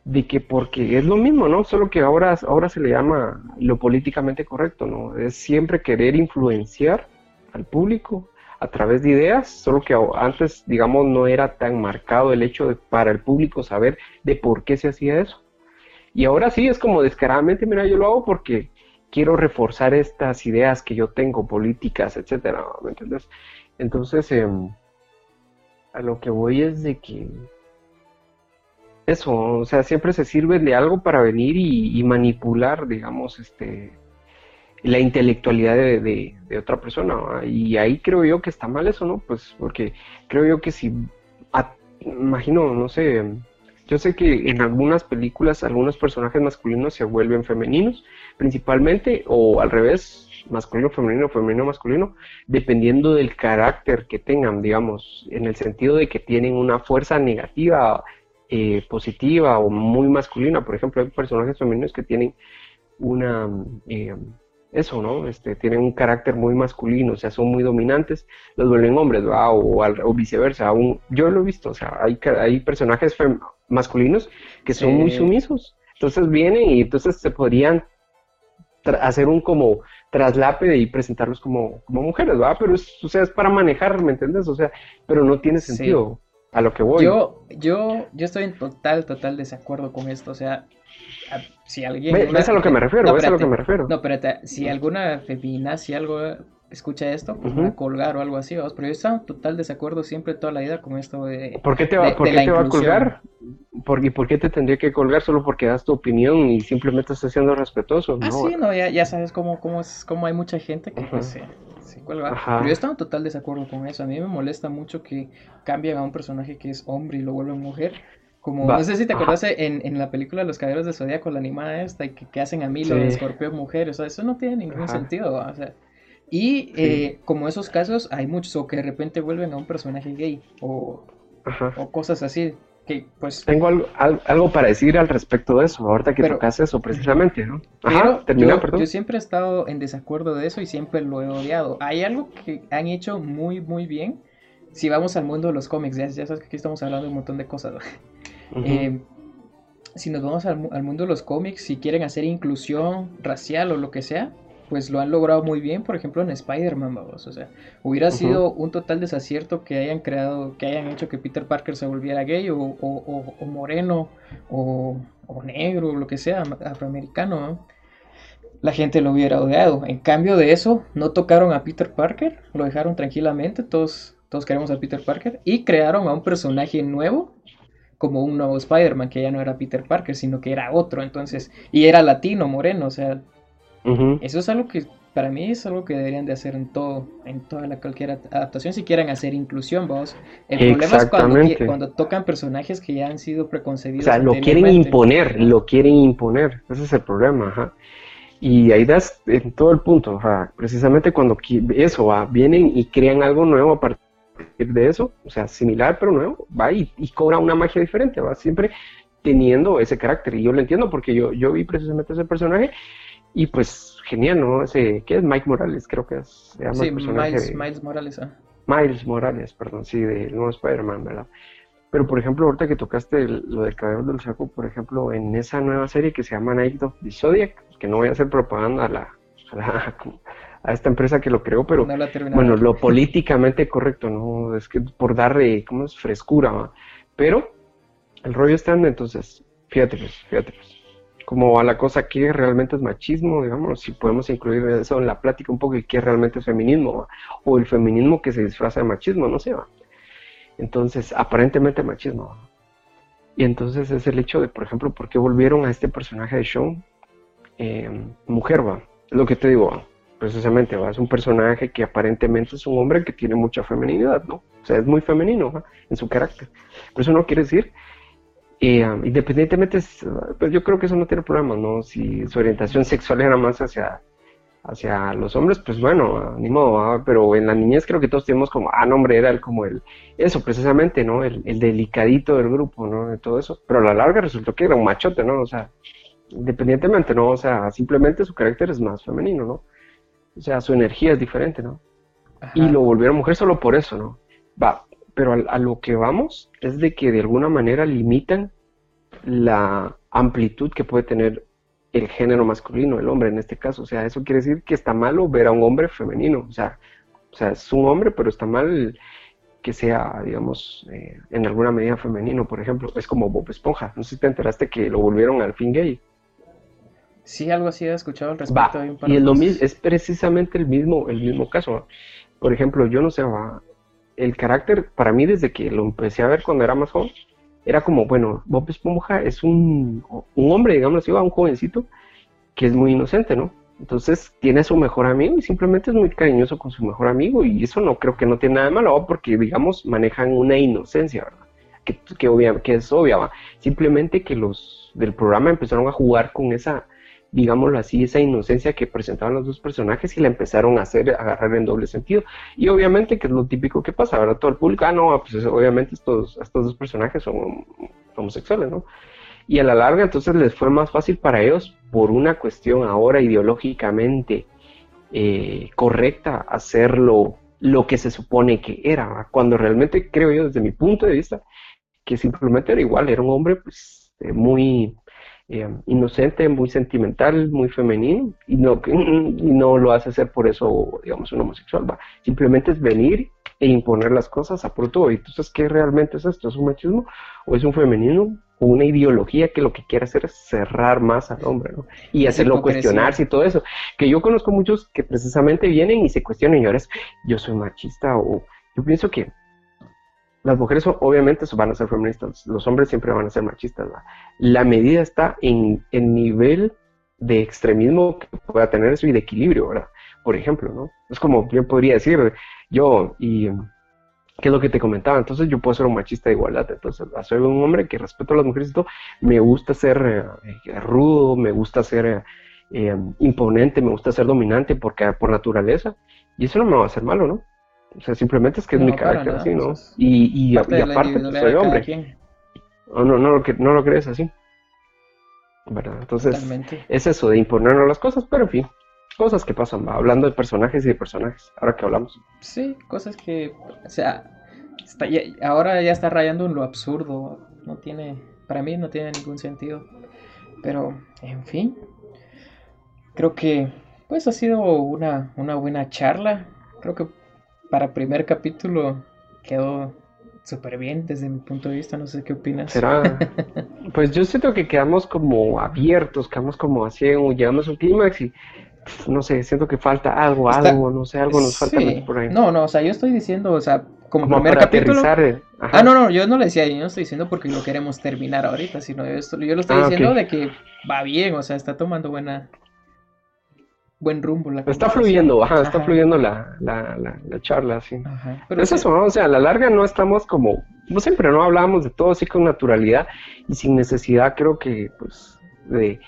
de que porque es lo mismo, ¿no? Solo que ahora, ahora se le llama lo políticamente correcto, ¿no? Es siempre querer influenciar al público a través de ideas, solo que antes, digamos, no era tan marcado el hecho de para el público saber de por qué se hacía eso. Y ahora sí es como descaradamente, mira, yo lo hago porque quiero reforzar estas ideas que yo tengo, políticas, etcétera, ¿me entiendes? Entonces, em, a lo que voy es de que eso, o sea, siempre se sirve de algo para venir y, manipular, digamos, este, la intelectualidad de, otra persona. Y ahí creo yo que está mal eso, ¿no? Pues porque creo yo que si, imagino, no sé, yo sé que en algunas películas algunos personajes masculinos se vuelven femeninos, principalmente, o al revés, masculino, femenino, femenino, masculino, dependiendo del carácter que tengan, digamos, en el sentido de que tienen una fuerza negativa eh, positiva o muy masculina. Por ejemplo, hay personajes femeninos que tienen una, eh, eso, ¿no? Este, tienen un carácter muy masculino, o sea, son muy dominantes, los vuelven hombres, O, o, viceversa. Aún, yo lo he visto, o sea, hay, hay personajes masculinos que son muy sumisos. Entonces vienen y entonces se podrían hacer un como traslape y presentarlos como, como mujeres, ¿verdad? Pero es, o sea, es para manejar, ¿me entiendes? O sea, pero no tiene sentido a lo que voy. Yo, yo, yo estoy en total, total desacuerdo con esto. O sea, si alguien. ¿Ves a lo que me refiero? ¿Ves a lo que me refiero? No, espérate, si alguna femina, si algo escucha esto, pues va a colgar o algo así, vamos. Pero yo estoy en total desacuerdo siempre toda la vida con esto de. ¿Por qué te va, ¿por qué te va a colgar? ¿Por, ¿Y por qué te tendría que colgar solo porque das tu opinión y simplemente estás siendo respetuoso? Ah, sí, no, ya, ya sabes cómo, cómo, es, cómo hay mucha gente que pues, pero yo estoy en total desacuerdo con eso. A mí me molesta mucho que cambien a un personaje que es hombre y lo vuelvan mujer. Como, no sé si te acuerdas en, en, la película Los Caballeros de Zodíaco, la animada esta, y que, hacen a Milo, sí. el escorpión mujer, o sea, eso no tiene ningún sentido, o sea, Y eh, como esos casos, hay muchos, o que de repente vuelven a un personaje gay, o, o cosas así. Que, pues... Tengo algo, algo, para decir al respecto de eso, ahorita que tocas eso precisamente, ¿no? Ajá, termina, yo, perdón. yo siempre he estado en desacuerdo de eso y siempre lo he odiado. Hay algo que han hecho muy, muy bien. Si vamos al mundo de los cómics, ya, ya sabes que aquí estamos hablando de un montón de cosas. eh, si nos vamos al, mundo de los cómics, si quieren hacer inclusión racial o lo que sea, pues lo han logrado muy bien, por ejemplo en Spider-Man, vamos, o sea, hubiera sido un total desacierto que hayan creado, que hayan hecho que Peter Parker se volviera gay o, o, moreno o, negro, o lo que sea, afroamericano, la gente lo hubiera odiado. En cambio de eso, no tocaron a Peter Parker, lo dejaron tranquilamente, todos, todos queremos a Peter Parker, y crearon a un personaje nuevo como un nuevo Spider-Man, que ya no era Peter Parker, sino que era otro, entonces, y era latino, moreno, o sea, eso es algo que para mí es algo que deberían de hacer en todo, en toda la cualquier adaptación, si quieren hacer inclusión, vos. El problema es cuando, cuando, tocan personajes que ya han sido preconcebidos. O sea, lo quieren imponer, lo quieren imponer, ese es el problema, ajá. Y ahí das en todo el punto, precisamente cuando eso va, vienen y crean algo nuevo a partir de eso, o sea, similar pero nuevo, va y, cobra una magia diferente, va siempre teniendo ese carácter. Y yo lo entiendo porque yo, yo vi precisamente ese personaje y pues genial, ¿no? Ese, ¿qué es? Mike Morales, creo que es. Se llama sí, Miles, Miles, Morales. ¿eh? Miles Morales, perdón, sí, de nuevo Spider-Man, ¿verdad? Pero por ejemplo, ahorita que tocaste lo del cabello del saco, por ejemplo, en esa nueva serie que se llama Night of the Zodiac, que no voy a hacer propaganda a la, a la a esta empresa que lo creó, pero bueno, lo políticamente correcto, ¿no? Es que por darle, ¿cómo es? Frescura, Pero el rollo está en, entonces, fíjate fíjate como a la cosa que realmente es machismo, digamos, si podemos incluir eso en la plática un poco, y qué realmente es feminismo, o el feminismo que se disfraza de machismo, no sé, ¿va? Entonces, aparentemente machismo. Y entonces es el hecho de, por ejemplo, por qué volvieron a este personaje de Sean eh, mujer, va. Es lo que te digo, precisamente, ¿va? es un personaje que aparentemente es un hombre que tiene mucha feminidad, ¿no? O sea, es muy femenino en su carácter. Pero eso no quiere decir, eh, independientemente, pues yo creo que eso no tiene problema, ¿no? Si su orientación sexual era más hacia, hacia los hombres, pues bueno, ni modo, pero en la niñez creo que todos tenemos como, ah, no, hombre, era el, como el, eso precisamente, ¿no? El, el delicadito del grupo, ¿no? De todo eso. Pero a la larga resultó que era un machote, ¿no? O sea, independientemente, ¿no? O sea, simplemente su carácter es más femenino, ¿no? O sea, su energía es diferente, ¿no? Y lo volvieron mujer solo por eso, ¿no? Va, pero a, lo que vamos es de que de alguna manera limitan la amplitud que puede tener el género masculino, el hombre en este caso. O sea, eso quiere decir que está malo ver a un hombre femenino. O sea, o sea es un hombre, pero está mal que sea, digamos, eh, en alguna medida femenino, por ejemplo. Es como Bob Esponja. No sé si te enteraste que lo volvieron al fin gay. Sí, algo así he escuchado al respecto. y es, lo es precisamente el mismo, el mismo caso. Por ejemplo, yo no sé, el carácter para mí desde que lo empecé a ver cuando era más joven, era como, bueno, Bob Esponja es un, un hombre, digamos así, un jovencito que es muy inocente, ¿no? Entonces tiene a su mejor amigo y simplemente es muy cariñoso con su mejor amigo y eso no creo que no tiene nada de malo porque digamos manejan una inocencia, ¿verdad? Que, que, que es obvia, simplemente que los del programa empezaron a jugar con esa digámoslo así, esa inocencia que presentaban los dos personajes y la empezaron a hacer, agarrar en doble sentido. Y obviamente, que es lo típico que pasa, ahora todo el público, ah, no, pues obviamente estos, estos dos personajes son homosexuales, ¿no? Y a la larga entonces les fue más fácil para ellos, por una cuestión ahora ideológicamente eh, correcta, hacerlo lo que se supone que era, cuando realmente creo yo desde mi punto de vista que simplemente era igual, era un hombre pues eh, muy eh, inocente, muy sentimental, muy femenino, y no, y no lo hace ser por eso, digamos, un homosexual, va. Simplemente es venir e imponer las cosas a por todo. Y entonces, ¿qué realmente es esto? ¿Es un machismo o es un femenino? O una ideología que lo que quiere hacer es cerrar más al hombre, ¿no? Y hacerlo cuestionarse y todo eso. Que yo conozco muchos que precisamente vienen y se cuestionan y ahora es, yo soy machista o yo pienso que las mujeres obviamente van a ser feministas, los hombres siempre van a ser machistas. La medida está en el nivel de extremismo que pueda tener eso y de equilibrio, ¿verdad? Por ejemplo, ¿no? Es como yo podría decir, yo, y ¿qué es lo que te comentaba? Entonces yo puedo ser un machista de igualdad, entonces soy un hombre que respeto a las mujeres y todo, me gusta ser eh, rudo, me gusta ser eh, imponente, me gusta ser dominante porque por naturaleza, Y eso no me va a hacer malo, ¿no? O sea, simplemente es que es mi carácter así, ¿no? Y, y, aparte pues, soy hombre. No, no, no, lo, no lo crees así. ¿Verdad? Entonces, es eso de imponernos las cosas, pero en fin, cosas que pasan, va, hablando de personajes y de personajes, ahora que hablamos. Sí, cosas que, o sea, ahora ya está rayando en lo absurdo, no tiene, para mí no tiene ningún sentido. Pero, en fin, creo que pues ha sido una, una buena charla. Creo que para primer capítulo quedó súper bien desde mi punto de vista. No sé qué opinas. ¿Será? pues yo siento que quedamos como abiertos, quedamos como así, llegamos a un clímax y no sé, siento que falta algo, algo, no sé, algo nos falta por ahí. No, no, o sea, yo estoy diciendo, o sea, como, primer capítulo. Ah, no, no, yo no le decía, yo no estoy diciendo porque lo queremos terminar ahorita, sino yo, yo lo estoy ah, diciendo de que va bien, o sea, está tomando buena buen rumbo la Está fluyendo, ajá, está fluyendo la, la, la, charla, sí. Pero es eso, o sea, a la larga no estamos como, no siempre no hablamos de todo así con naturalidad y sin necesidad, creo que, pues, de,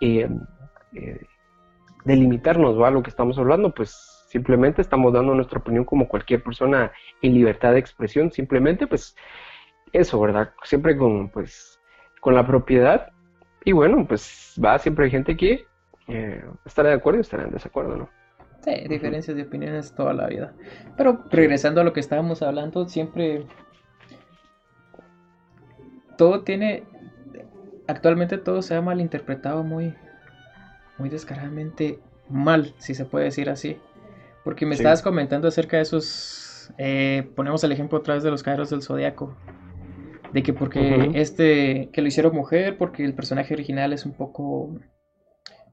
eh, eh, de limitarnos a lo que estamos hablando, pues simplemente estamos dando nuestra opinión como cualquier persona en libertad de expresión, simplemente pues eso, ¿verdad? Siempre con pues con la propiedad y bueno, pues va, siempre hay gente que eh, estará de acuerdo y estará en desacuerdo, ¿no? Sí, diferencias de opiniones toda la vida. Pero regresando a lo que estábamos hablando, siempre todo tiene actualmente todo se ha malinterpretado muy muy descaradamente mal, si se puede decir así. Porque me estabas comentando acerca de esos. Eh, ponemos el ejemplo otra vez de los caeros del zodiaco. De que porque este. que lo hicieron mujer, porque el personaje original es un poco.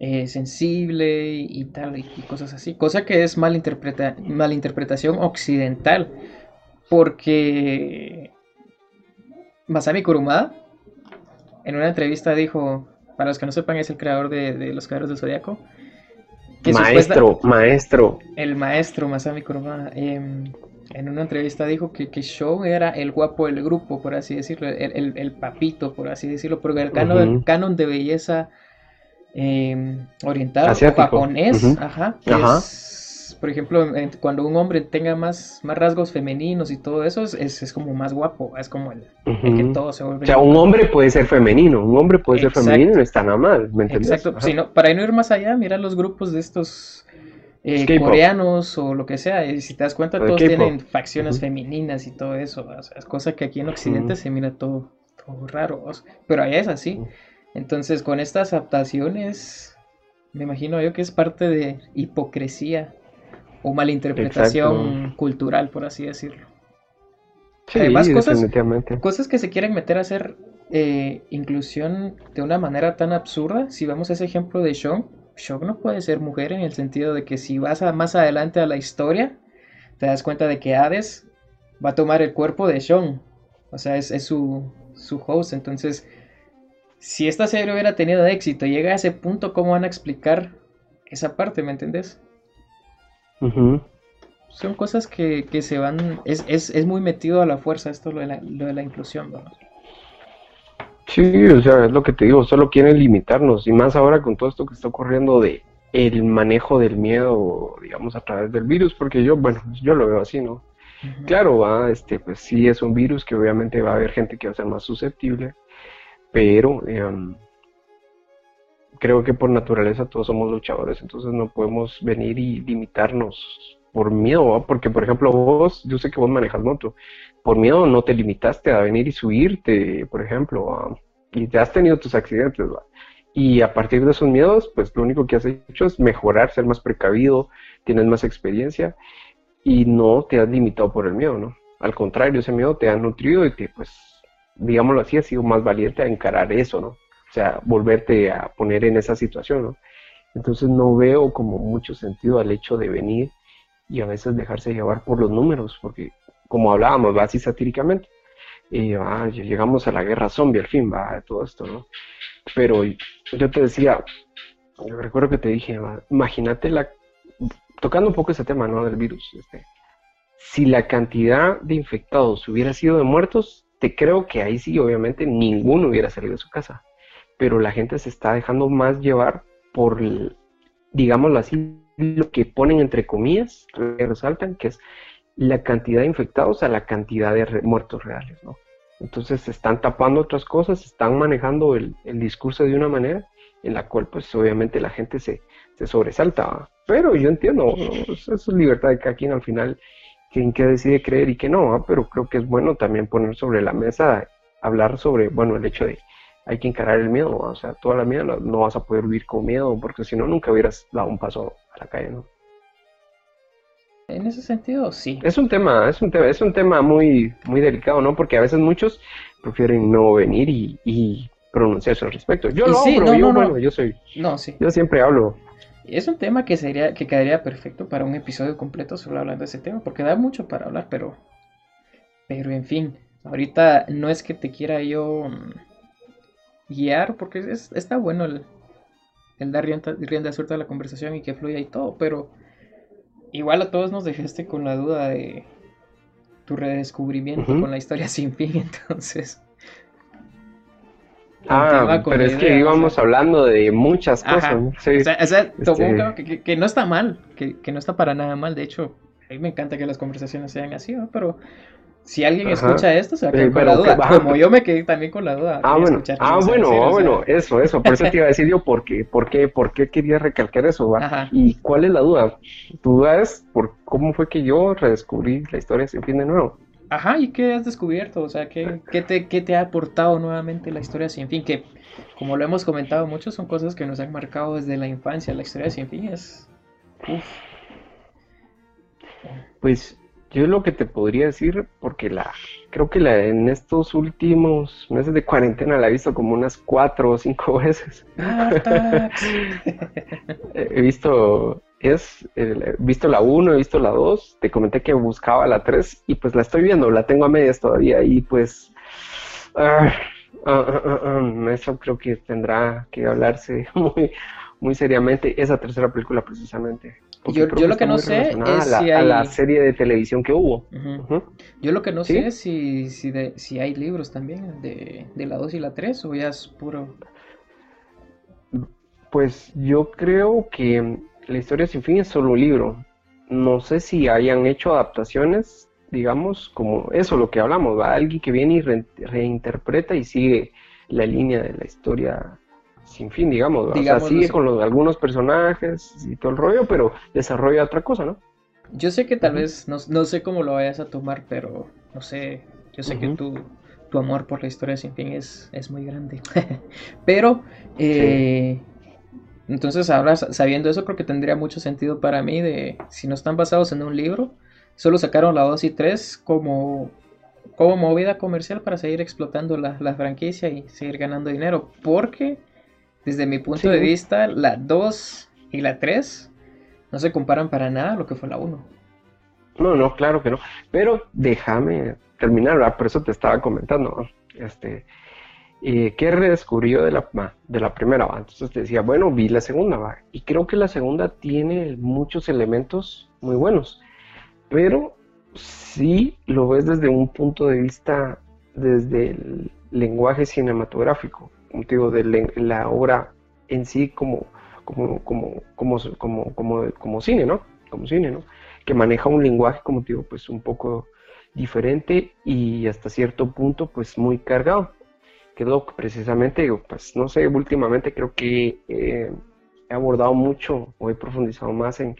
Eh, sensible y, tal, y, cosas así. Cosa que es malinterpreta, malinterpretación occidental. Porque. Masami Kurumada. En una entrevista dijo. Para los que no sepan, es el creador de, de Los Caeros del Zodiaco maestro, maestro. El maestro Masami Kurumada em, en una entrevista dijo que, que Show era el guapo del grupo, por así decirlo, el, papito, por así decirlo, porque el canon, canon de belleza em, oriental japonés, ajá, por ejemplo, cuando un hombre tenga más, más rasgos femeninos y todo eso, es, es como más guapo, es como el, que todo se vuelve. O sea, un hombre puede ser femenino, un hombre puede ser femenino y no está nada mal, ¿me entiendes? Exacto, si no, para no ir más allá, mira los grupos de estos eh, coreanos o lo que sea, y si te das cuenta, todos tienen facciones femeninas y todo eso, es cosa que aquí en Occidente se mira todo, todo raro, pero allá es así. Entonces, con estas adaptaciones, me imagino yo que es parte de hipocresía o malinterpretación cultural, por así decirlo. Sí, Además, cosas, cosas que se quieren meter a hacer eh, inclusión de una manera tan absurda. Si vamos a ese ejemplo de Sean, Sean no puede ser mujer en el sentido de que si vas más adelante a la historia, te das cuenta de que Hades va a tomar el cuerpo de Sean. O sea, es, su, su host. Entonces, si esta serie hubiera tenido éxito y llega a ese punto, ¿cómo van a explicar esa parte? ¿Me entendés? Son cosas que, se van, es, es, muy metido a la fuerza esto lo de la, lo de la inclusión, ¿no? Sí, o sea, es lo que te digo, solo quieren limitarnos y más ahora con todo esto que está ocurriendo de el manejo del miedo, digamos, a través del virus, porque yo, bueno, yo lo veo así, ¿no? Claro, va, este, pues sí es un virus que obviamente va a haber gente que va a ser más susceptible, pero em, creo que por naturaleza todos somos luchadores, entonces no podemos venir y limitarnos por miedo, porque por ejemplo vos, yo sé que vos manejas moto, por miedo no te limitaste a venir y subirte, por ejemplo, y te has tenido tus accidentes, y a partir de esos miedos, pues lo único que has hecho es mejorar, ser más precavido, tienes más experiencia y no te has limitado por el miedo, ¿no? Al contrario, ese miedo te ha nutrido y te, pues, digámoslo así, has sido más valiente a encarar eso, ¿no? O sea, volverte a poner en esa situación, ¿no? Entonces no veo como mucho sentido al hecho de venir y a veces dejarse llevar por los números, porque como hablábamos, va así satíricamente, y ah, llegamos a la guerra zombie al fin, va, todo esto, ¿no? Pero yo te decía, yo recuerdo que te dije, imagínate la, tocando un poco ese tema, ¿no? Del virus, este, si la cantidad de infectados hubiera sido de muertos, te creo que ahí sí, obviamente, ninguno hubiera salido de su casa pero la gente se está dejando más llevar por, digámoslo así, lo que ponen entre comillas, que resaltan, que es la cantidad de infectados a la cantidad de muertos reales, ¿no? Entonces se están tapando otras cosas, están manejando el, discurso de una manera en la cual pues obviamente la gente se, sobresalta. Pero yo entiendo, eso es libertad de cada quien al final, que decide creer y que no, pero creo que es bueno también poner sobre la mesa, hablar sobre, bueno, el hecho de hay que encarar el miedo, o sea, toda la miedo no vas a poder vivir con miedo, porque si no, nunca hubieras dado un paso a la calle, ¿no? En ese sentido, sí. Es un tema, es un tema, es un tema muy, muy delicado, ¿no? Porque a veces muchos prefieren no venir y, pronunciarse al respecto. Yo lo hago, yo, bueno, yo soy, no, sí. yo siempre hablo. Es un tema que sería, que quedaría perfecto para un episodio completo solo hablando de ese tema, porque da mucho para hablar, pero, pero en fin, ahorita no es que te quiera yo guiar, porque es, está bueno el, el dar rienda, rienda suelta a la conversación y que fluya y todo, pero igual a todos nos dejaste con la duda de tu redescubrimiento con la historia sin fin, entonces. Ah, pero es que íbamos hablando de muchas cosas. o sea, o sea este que, no está mal, que, que, no está para nada mal. De hecho, a mí me encanta que las conversaciones sean así, ¿no? Pero si alguien escucha esto, se va a quedar con la duda. Como yo me quedé también con la duda. Ah, bueno, ah, bueno, bueno, eso, eso. Por eso te iba a decir yo por qué, por qué, por qué quería recalcar eso. ¿va? ¿Y cuál es la duda? Tu duda es por cómo fue que yo redescubrí la historia sin fin de nuevo. Ajá, ¿y qué has descubierto? O sea, ¿qué, qué, te, qué te ha aportado nuevamente la historia sin fin? Que, como lo hemos comentado mucho, son cosas que nos han marcado desde la infancia. La historia sin fin es... Uf. Pues yo lo que te podría decir, porque la creo que la en estos últimos meses de cuarentena la he visto como unas cuatro o cinco veces. he visto es he visto la 1, he visto la 2, te comenté que buscaba la 3 y pues la estoy viendo, la tengo a medias todavía y pues ah, ah, ah, eso creo que tendrá que hablarse muy muy seriamente esa tercera película precisamente. Yo, lo que no sé es si hay... la serie de televisión que hubo. Yo lo que no sé es si, si, de, si hay libros también de, la 2 y la 3 o ya es puro... Pues yo creo que La historia sin fin es solo un libro. No sé si hayan hecho adaptaciones, digamos, como eso, lo que hablamos, ¿va? alguien que viene y reinterpreta y sigue la línea de la historia sin fin, digamos. o sea, sigue con los, algunos personajes y todo el rollo, pero desarrolla otra cosa, ¿no? Yo sé que tal vez, no, sé cómo lo vayas a tomar, pero no sé, yo sé que tu, tu amor por la historia sin fin es, es muy grande. pero, eh, entonces ahora sabiendo eso, creo que tendría mucho sentido para mí de, si no están basados en un libro, solo sacaron la 2 y 3 como, como movida comercial para seguir explotando la, la franquicia y seguir ganando dinero, porque desde mi punto de vista, la 2 y la 3 no se comparan para nada a lo que fue la 1. No, no, claro que no. Pero déjame terminar, por eso te estaba comentando. Este, eh, ¿Qué redescubrió de la, de la primera? Entonces te decía, bueno, vi la segunda, ¿va? y creo que la segunda tiene muchos elementos muy buenos, pero sí lo ves desde un punto de vista, desde el lenguaje cinematográfico digo, de la obra en sí como, como, como, como, como, como, como cine, ¿no? Como cine, ¿no? Que maneja un lenguaje, como digo, pues un poco diferente y hasta cierto punto, pues muy cargado. Quedó precisamente, pues no sé, últimamente creo que eh, he abordado mucho o he profundizado más en,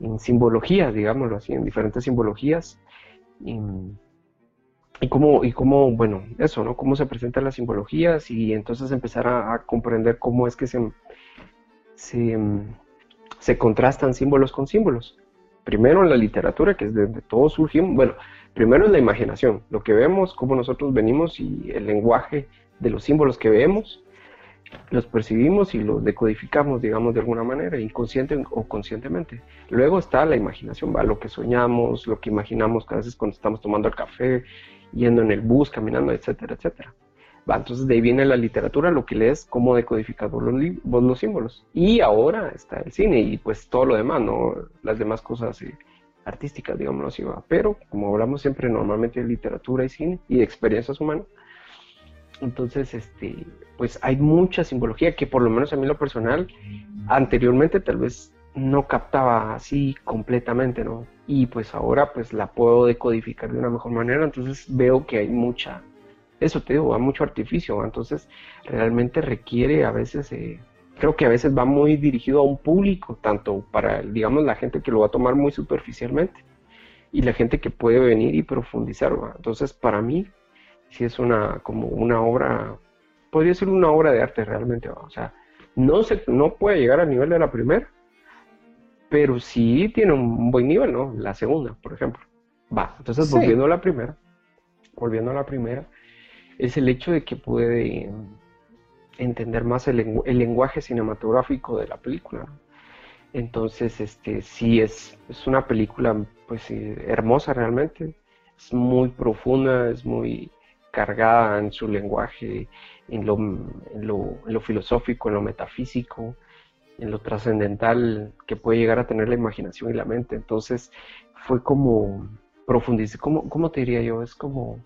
en simbologías, digámoslo así, en diferentes simbologías. Y, y cómo, y cómo, bueno, eso, ¿no? Cómo se presentan las simbologías y entonces empezar a, comprender cómo es que se, se, contrastan símbolos con símbolos. Primero en la literatura, que es de donde todo surge, bueno, primero en la imaginación, lo que vemos, cómo nosotros venimos y el lenguaje de los símbolos que vemos, los percibimos y los decodificamos, digamos, de alguna manera, inconsciente o conscientemente. Luego está la imaginación, va lo que soñamos, lo que imaginamos cada vez cuando estamos tomando el café, yendo en el bus, caminando, etcétera, etcétera. Va, entonces de ahí viene la literatura, lo que lees, cómo decodificas vos los, los, símbolos. Y ahora está el cine y pues todo lo demás, ¿no? Las demás cosas eh, artísticas, digámoslo así, va. Pero como hablamos siempre normalmente de literatura y cine y de experiencias humanas, entonces, este, pues hay mucha simbología que por lo menos a mí lo personal, anteriormente tal vez no captaba así completamente, ¿no? Y pues ahora pues la puedo decodificar de una mejor manera, entonces veo que hay mucha, eso te digo, hay mucho artificio, entonces realmente requiere a veces, eh, creo que a veces va muy dirigido a un público, tanto para, digamos, la gente que lo va a tomar muy superficialmente y la gente que puede venir y profundizar, entonces para mí sí es una, como una obra, podría ser una obra de arte realmente, o sea, no, se, no puede llegar al nivel de la primera, pero sí tiene un buen nivel, ¿no? La segunda, por ejemplo. Va, entonces volviendo a la primera, volviendo a la primera, es el hecho de que puede entender más el, lenguaje cinematográfico de la película. ¿no? Entonces, este, sí es, es una película pues hermosa realmente, es muy profunda, es muy cargada en su lenguaje, en lo, en lo, filosófico, en lo metafísico, en lo trascendental que puede llegar a tener la imaginación y la mente. Entonces fue como profundizar, ¿cómo, ¿cómo te diría yo? Es como,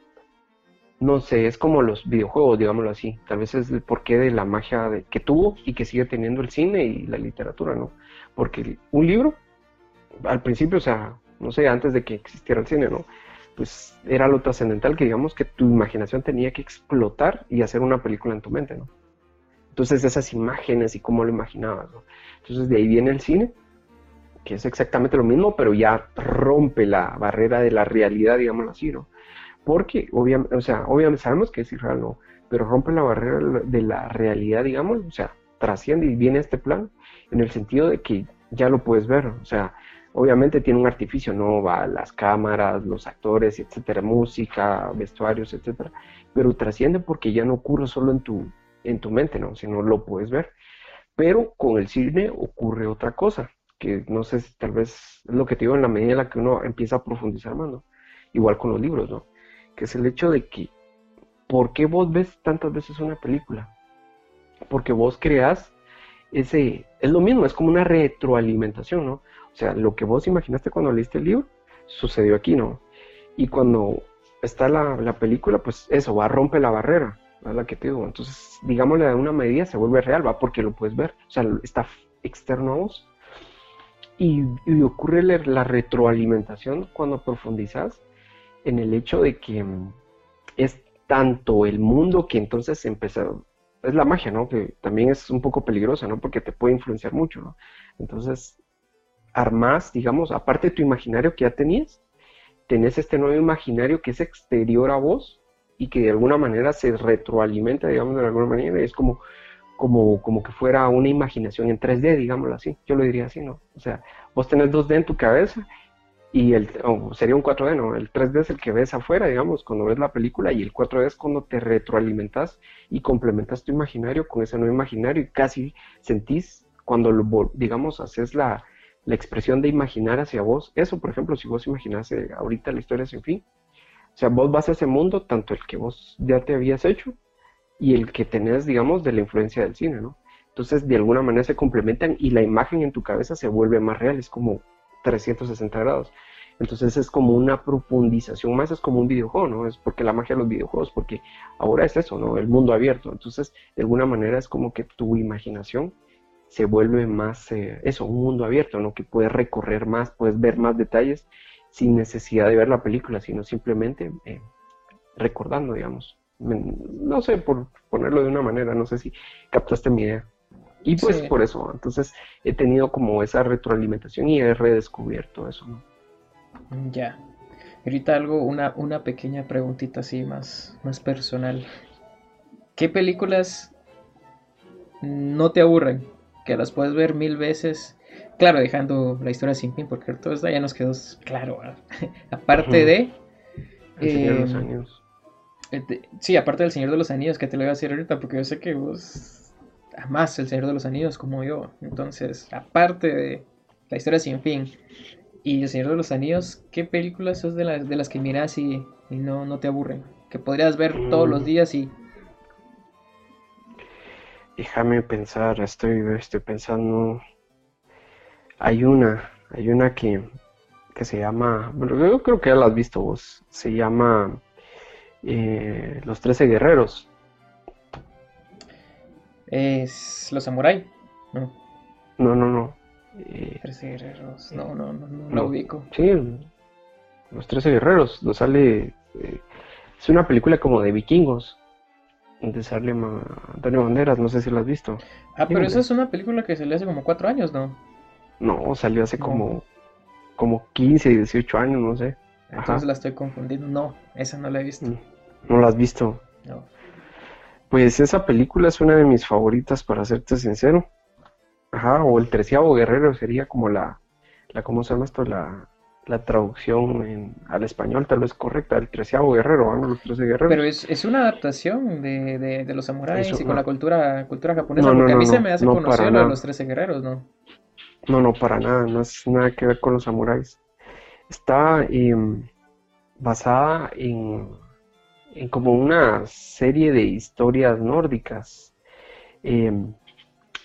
no sé, es como los videojuegos, digámoslo así. Tal vez es el porqué de la magia que tuvo y que sigue teniendo el cine y la literatura, ¿no? Porque un libro, al principio, o sea, no sé, antes de que existiera el cine, ¿no? Pues era lo trascendental que digamos que tu imaginación tenía que explotar y hacer una película en tu mente, ¿no? Entonces esas imágenes y cómo lo imaginabas. ¿no? Entonces de ahí viene el cine, que es exactamente lo mismo, pero ya rompe la barrera de la realidad, digámoslo así, ¿no? Porque obviamente, o sea, obviamente sabemos que es irreal, ¿no? Pero rompe la barrera de la realidad, digamos, o sea, trasciende y viene este plan en el sentido de que ya lo puedes ver, o sea, obviamente tiene un artificio, no va las cámaras, los actores, etcétera, música, vestuarios, etcétera, pero trasciende porque ya no ocurre solo en tu en tu mente, ¿no? Si no lo puedes ver. Pero con el cine ocurre otra cosa, que no sé si tal vez lo que te digo en la medida en la que uno empieza a profundizar más, ¿no? Igual con los libros, ¿no? Que es el hecho de que, ¿por qué vos ves tantas veces una película? Porque vos creas ese, es lo mismo, es como una retroalimentación, ¿no? O sea, lo que vos imaginaste cuando leíste el libro, sucedió aquí, ¿no? Y cuando está la, la película, pues eso, va, a romper la barrera la que te digo. Entonces, digámosle de una medida se vuelve real, ¿va? Porque lo puedes ver. O sea, está externo a vos. Y, ocurre la retroalimentación cuando profundizas en el hecho de que mm, es tanto el mundo que entonces empieza, es la magia, ¿no? Que también es un poco peligrosa, ¿no? Porque te puede influenciar mucho, ¿no? Entonces, armas, digamos, aparte de tu imaginario que ya tenías, tenés este nuevo imaginario que es exterior a vos y que de alguna manera se retroalimenta, digamos, de alguna manera, es como, como, como que fuera una imaginación en 3D, digámoslo así, yo lo diría así, ¿no? O sea, vos tenés 2D en tu cabeza y el, sería un 4D, ¿no? El 3D es el que ves afuera, digamos, cuando ves la película y el 4D es cuando te retroalimentas y complementas tu imaginario con ese nuevo imaginario y casi sentís cuando, lo, digamos, haces la, la expresión de imaginar hacia vos. Eso, por ejemplo, si vos imaginás ahorita la historia sin fin, o sea, vos vas a ese mundo, tanto el que vos ya te habías hecho y el que tenés, digamos, de la influencia del cine, ¿no? Entonces, de alguna manera se complementan y la imagen en tu cabeza se vuelve más real, es como 360 grados. Entonces es como una profundización más, es como un videojuego, ¿no? Es porque la magia de los videojuegos, porque ahora es eso, ¿no? El mundo abierto. Entonces, de alguna manera es como que tu imaginación se vuelve más, eh, eso, un mundo abierto, ¿no? Que puedes recorrer más, puedes ver más detalles sin necesidad de ver la película, sino simplemente eh, recordando, digamos. No sé, por ponerlo de una manera, no sé si captaste mi idea. Y pues por eso, entonces he tenido como esa retroalimentación y he redescubierto eso, ¿no? Ya. Ahorita algo, una, una pequeña preguntita así más, más personal. ¿Qué películas no te aburren? Que las puedes ver mil veces Claro, dejando la historia sin fin, porque todo esto ya nos quedó claro. aparte de. El Señor de los em, Anillos. Eh, sí, aparte del Señor de los Anillos, que te lo voy a decir ahorita, porque yo sé que vos amás el Señor de los Anillos como yo. Entonces, aparte de la historia sin fin y el Señor de los Anillos, ¿qué películas son de, las, de las que miras y, no, no te aburren? Que podrías ver todos los mm. días y. Déjame pensar, estoy, estoy pensando. Hay una, hay una que, se llama, bueno, yo creo que ya la has visto vos, se llama eh, Los Trece Guerreros. Es Los Samurai, ¿no? No, no, no. Eh, Trece guerreros, no, no, no, no, lo ubico. Sí, los Trece guerreros, lo sale... Eh, es una película como de vikingos, donde sale Antonio Banderas, no sé si lo has visto. Ah, pero esa es una película que salió hace como cuatro años, ¿no? No, salió hace como, como 15, 18 años, no sé. Entonces la estoy confundiendo. No, esa no la he visto. Mm, no la has visto. No. Pues esa película es una de mis favoritas, para serte sincero. Ajá, o el treceavo guerrero sería como la, la ¿cómo se llama esto? La, la traducción al español tal vez correcta, el treceavo guerrero, ¿no? los trece guerreros. Pero es, es una adaptación de, de, los samuráis y con la cultura, cultura japonesa, porque a mí se me hace conocer a los trece guerreros, ¿no? No, no, para nada, no es nada que ver con los samuráis. Está em, basada en, en, como una serie de historias nórdicas. Em,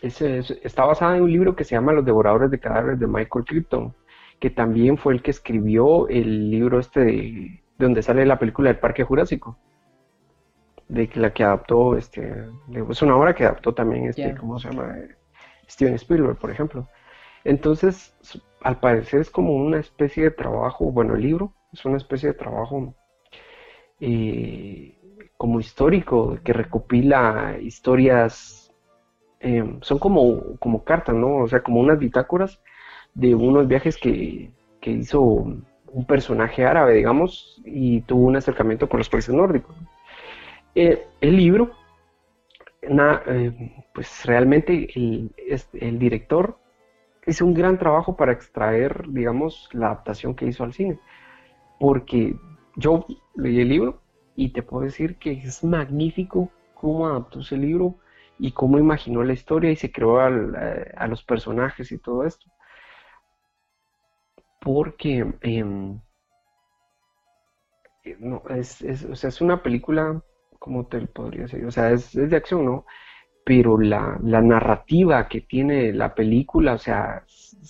está basada en un libro que se llama Los Devoradores de Cadáveres de Michael Crichton, que también fue el que escribió el libro este de, donde sale la película del Parque Jurásico. De la que adaptó este es una obra que adaptó también este cómo se llama Steven Spielberg por ejemplo. Entonces, al parecer es como una especie de trabajo, bueno, el libro es una especie de trabajo eh, como histórico que recopila historias, em, son como, como cartas, ¿no? O sea, como unas bitácoras de unos viajes que, hizo un personaje árabe, digamos, y tuvo un acercamiento con los países nórdicos. Eh, el libro, eh, pues realmente el, el director hizo un gran trabajo para extraer, digamos, la adaptación que hizo al cine. Porque yo leí el libro y te puedo decir que es magnífico cómo adaptó ese libro y cómo imaginó la historia y se creó eh, a los personajes y todo esto. Porque em, eh, no, es, o sea, es una película, ¿cómo te podría decir? O sea, es, es de acción, ¿no? pero la, narrativa que tiene la película, o sea,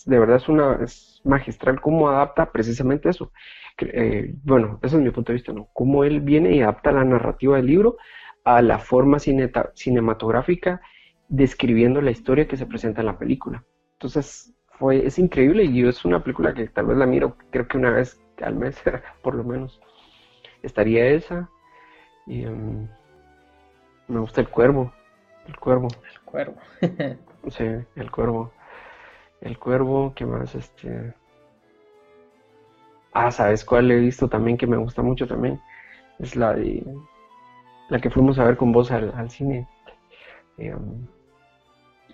de verdad es una es magistral cómo adapta precisamente eso. Eh, bueno, ese es mi punto de vista, ¿no? Cómo él viene y adapta la narrativa del libro a la forma cinematográfica describiendo la historia que se presenta en la película. Entonces, fue, es increíble y es una película que tal vez la miro, creo que una vez al mes, por lo menos. Estaría esa. Y, em, me gusta el cuervo. El cuervo. El cuervo. sí, el cuervo. El cuervo, ¿qué más? Este. Ah, ¿sabes cuál he visto también que me gusta mucho también? Es la de. La que fuimos a ver con vos al, cine. Em,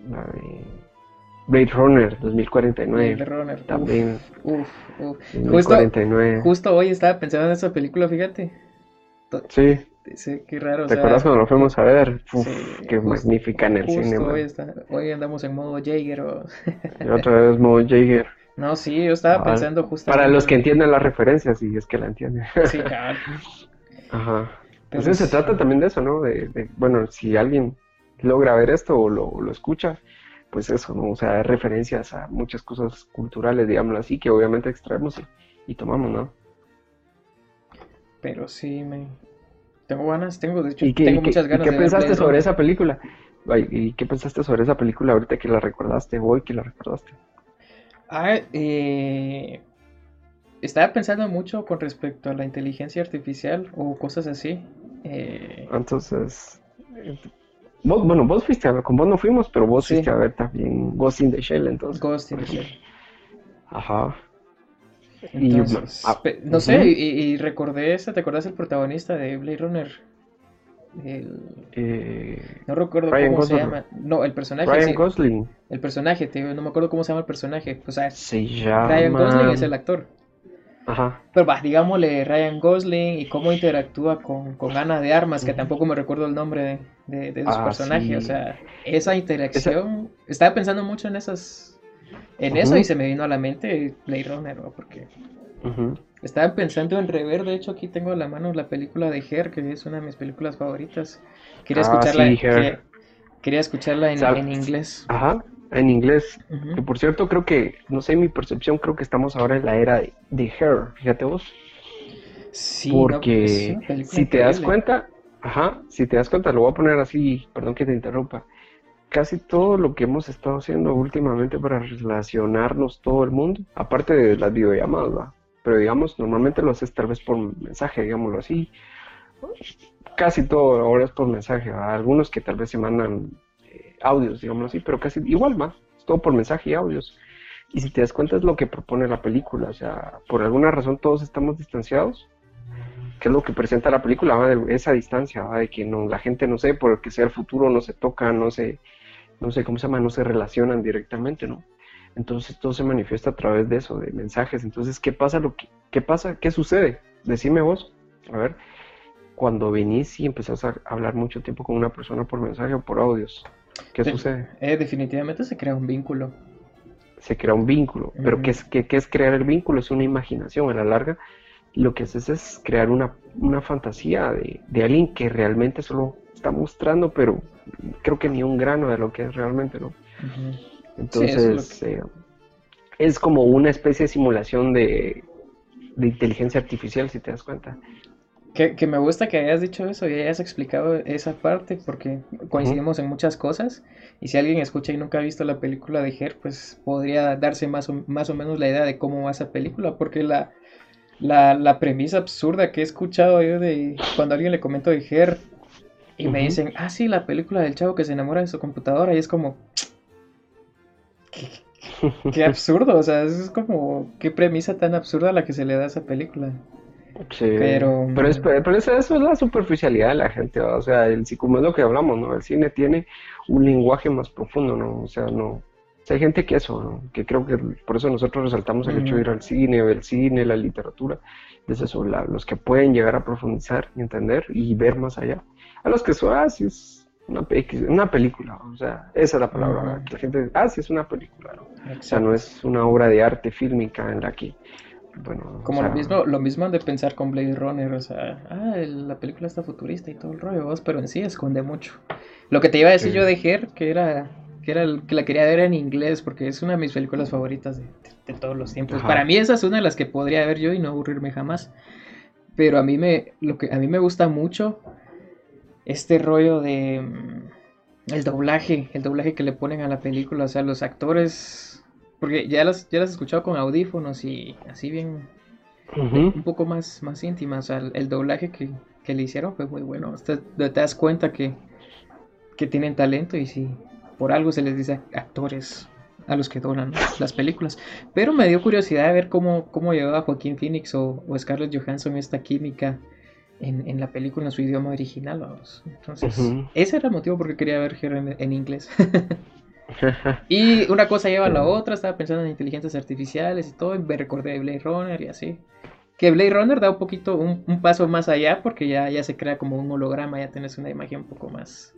la de. Blade Runner 2049. Blade Runner. También. Uf, uf, Justo, justo hoy estaba pensando en esa película, fíjate. Sí. Sí, qué raro. ¿Te acuerdas cuando nos fuimos a ver? Uf, qué magnífica en el cine. Hoy, hoy, andamos en modo Jaeger. O... otra vez modo Jaeger. No, sí, yo estaba pensando justo. Para los que entienden las referencias, y es que la entienden. Sí, claro. Ajá. Entonces se trata también de eso, ¿no? De, bueno, si alguien logra ver esto o lo, lo escucha, pues eso, ¿no? O sea, referencias a muchas cosas culturales, digámoslo así, que obviamente extraemos y, y tomamos, ¿no? Pero sí, me, tengo ganas, tengo, de hecho, tengo muchas ganas ¿y qué pensaste sobre esa película? ¿Y qué pensaste sobre esa película ahorita que la recordaste, hoy que la recordaste? Ah, eh, estaba pensando mucho con respecto a la inteligencia artificial o cosas así. Eh, Entonces, bueno, vos fuiste a ver, con vos no fuimos, pero vos fuiste a ver también Ghost in the Shell, entonces. Ghost in the Shell. Ajá. Ah, no sé, y, recordé esta, ¿te acordás el protagonista de Blade Runner? Eh, no recuerdo cómo se llama. No, el personaje. Ryan Gosling. El personaje, no me acuerdo cómo se llama el personaje. O sea, se llama... Ryan Gosling es el actor. Ajá. Pero va, digámosle Ryan Gosling y cómo interactúa con, con Ana de Armas, que tampoco me recuerdo el nombre de, de, su ah, personaje. O sea, esa interacción. Estaba pensando mucho en esas en eso y se me vino a la mente Blade Runner, porque estaba pensando en rever, de hecho aquí tengo a la mano la película de Her, que es una de mis películas favoritas. Quería ah, escucharla, quería, escucharla en, inglés. Ajá, en inglés. Que por cierto creo que, no sé, mi percepción creo que estamos ahora en la era de, Her, fíjate vos. Sí, porque si te das cuenta, ajá, si te das cuenta, lo voy a poner así, perdón que te interrumpa casi todo lo que hemos estado haciendo últimamente para relacionarnos todo el mundo, aparte de las videollamadas, ¿va? pero digamos, normalmente lo haces tal vez por mensaje, digámoslo así. Casi todo ahora es por mensaje, algunos que tal vez se mandan audios, digámoslo así, pero casi igual más, todo por mensaje y audios. Y si te das cuenta es lo que propone la película, o sea, por alguna razón todos estamos distanciados, que es lo que presenta la película, de esa distancia, de que no, la gente, no sé, por que sea el futuro, no se toca, no se, no sé cómo se llama, no se relacionan directamente, ¿no? Entonces todo se manifiesta a través de eso, de mensajes. Entonces, ¿qué pasa? Lo que, ¿Qué pasa? ¿Qué sucede? Decime vos, a ver, cuando venís y empezás a hablar mucho tiempo con una persona por mensaje o por audios, ¿qué sucede? Eh, definitivamente se crea un vínculo. Se crea un vínculo, pero ¿qué es, qué, es crear el vínculo? Es una imaginación a la larga. Lo que haces es crear una, fantasía de, de alguien que realmente solo está mostrando, pero creo que ni un grano de lo que es realmente, ¿no? Entonces, eh, es, como una especie de simulación de, inteligencia artificial, si te das cuenta. Que, me gusta que hayas dicho eso y hayas explicado esa parte, porque coincidimos en muchas cosas. Y si alguien escucha y nunca ha visto la película de Her, pues podría darse más o, más o menos la idea de cómo va esa película, porque la, la, premisa absurda que he escuchado yo de cuando alguien le comento de Her y me dicen, ah, sí, la película del chavo que se enamora de su computadora, y es como, Qué, absurdo, o sea, es como, qué premisa tan absurda la que se le da a esa película. Sí, pero, pero, es, pero eso, es la superficialidad de la gente, o sea, el, como es lo que hablamos, ¿no? El cine tiene un lenguaje más profundo, ¿no? O sea, no, hay gente que eso, ¿no? que creo que por eso nosotros resaltamos el hecho de ir al cine, ver el cine, la literatura, es eso, los que pueden llegar a profundizar y entender y ver más allá. A los que son, ah, es una, una película, o sea, esa es la palabra. La gente ah, sí, es una película, O sea, no es una obra de arte fílmica en la que, bueno... Como lo, mismo, lo mismo han de pensar con Blade Runner, o sea, ah, la película está futurista y todo el rollo, pero en sí esconde mucho. Lo que te iba a decir yo de Her, que era que era que la quería ver en inglés, porque es una de mis películas favoritas de, todos los tiempos. Para mí esa es una de las que podría ver yo y no aburrirme jamás. Pero a mí me, lo que a mí me gusta mucho este rollo de mm, el doblaje, el doblaje que le ponen a la película, o sea, los actores, porque ya las, ya las he escuchado con audífonos y así bien, un poco más, más íntimas, o sea, el, doblaje que, le hicieron fue muy bueno, te, te das cuenta que, que tienen talento y si por algo se les dice actores a los que doblan las películas. Pero me dio curiosidad de ver cómo, cómo llevaba Joaquín Phoenix o, o Scarlett Johansson esta química en, la película en su idioma original. Entonces, ese era el motivo por qué quería ver en, en inglés. y una cosa lleva a la otra, estaba pensando en inteligencias artificiales y todo, y me recordé de Blade Runner y así. Que Blade Runner da un poquito, un, paso más allá porque ya, ya se crea como un holograma, ya tienes una imagen un poco más,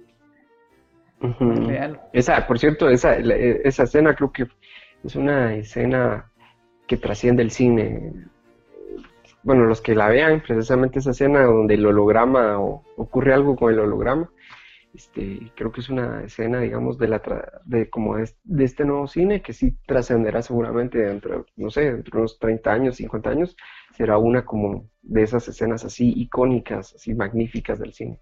real. Esa, por cierto, esa, esa escena creo que es una escena que trasciende el cine bueno, los que la vean, precisamente esa escena donde el holograma o ocurre algo con el holograma, este, creo que es una escena, digamos, de la de como de, este nuevo cine que sí trascenderá seguramente dentro, no sé, dentro de unos 30 años, 50 años, será una como de esas escenas así icónicas, así magníficas del cine,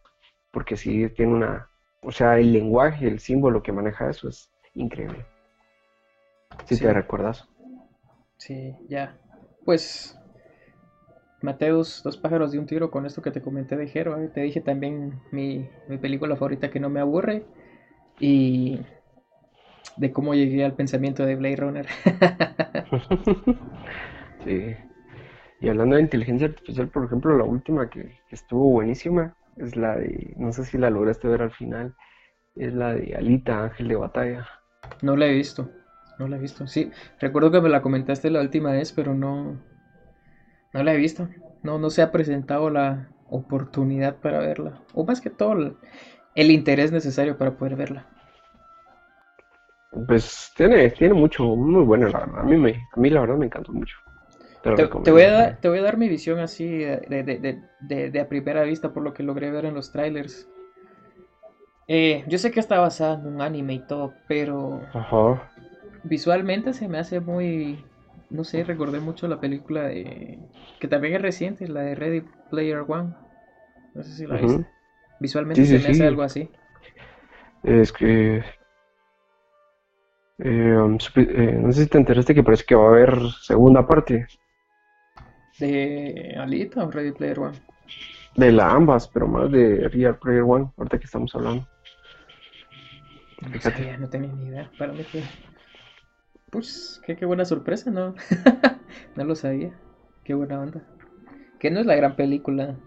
porque sí tiene una, o sea, el lenguaje, el símbolo que maneja eso es increíble. Si te recuerdas. Sí, ya. Pues Mateus, dos pájaros de un tiro con esto que te comenté de Hero. ¿eh? Te dije también mi, película favorita que no me aburre. Y de cómo llegué al pensamiento de Blade Runner. sí. Y hablando de inteligencia artificial, por ejemplo, la última que, estuvo buenísima es la de, no sé si la lograste ver al final, es la de Alita, Ángel de Batalla. No la he visto, no la he visto. Sí, recuerdo que me la comentaste la última vez, pero no, no la he visto. No, no se ha presentado la oportunidad para verla. O más que todo, el, interés necesario para poder verla. Pues tiene, tiene mucho, muy bueno, la verdad. A mí, me, a mí la verdad me encantó mucho. Te, voy a dar, te voy a dar mi visión así de, de, a primera vista por lo que logré ver en los trailers. Eh, yo sé que está basada en un anime y todo, pero visualmente se me hace muy, no sé, recordé mucho la película de. que también es reciente, la de Ready Player One. No sé si la viste. Visualmente se me hace algo así. Es que. Eh, um, eh, no sé si te enteraste que parece que va a haber segunda parte. ¿De Alita o Ready Player One? De la ambas, pero más de Real Player One, ahorita que estamos hablando. No sabía, no tenía ni idea. Para mí. Pues, qué, qué buena sorpresa, ¿no? no lo sabía. Qué buena onda. Que no es la gran película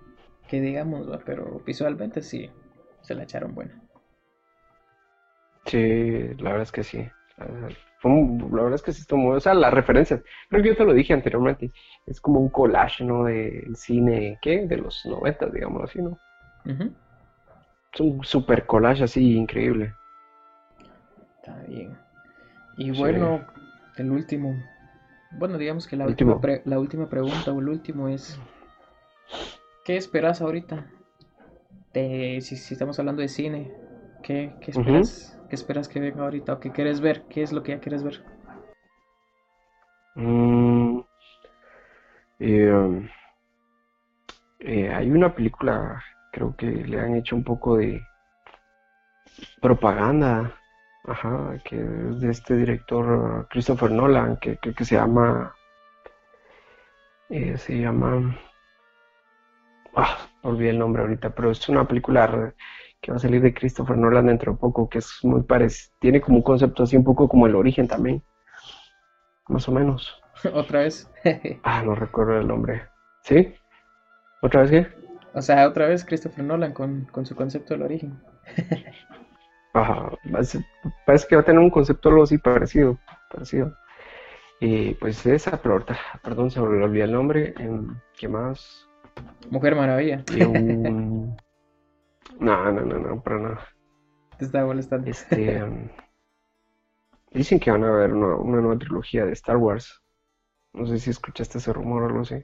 que digamos, pero visualmente sí se la echaron buena. Sí, la verdad es que sí. La verdad es que sí muy... O sea, las referencias, creo que yo te lo dije anteriormente, es como un collage, ¿no? Del cine, ¿qué? De los 90, digamos así, ¿no? Es un super collage así increíble. Está bien. Y bueno, el último. Bueno, digamos que la última, la última pregunta o el último es: ¿Qué esperas ahorita? De, si, estamos hablando de cine, ¿qué, esperas? ¿Qué esperas que venga ahorita? ¿O qué quieres ver? ¿Qué es lo que ya quieres ver? Mm, eh, um, eh, hay una película, creo que le han hecho un poco de propaganda, ajá, que es de este director Christopher Nolan, que creo que se llama, eh, se llama, ah, olvidé el nombre ahorita, pero es una película que va a salir de Christopher Nolan dentro de poco, que es muy parecido, tiene como un concepto así un poco como el origen también, más o menos. ¿Otra vez? ah, no recuerdo el nombre. ¿Sí? ¿Otra vez qué? O sea, otra vez Christopher Nolan con, su concepto del origen. Ajá, parece que va a tener un concepto algo así parecido, parecido. Y pues esa, pero ahorita, perdón, se me olvidó el nombre. ¿Qué más? Mujer Maravilla. No, no, no, no, para nada. Te está molestando. Este, um, dicen que van a haber una, nueva trilogía de Star Wars. No sé si escuchaste ese rumor o algo así.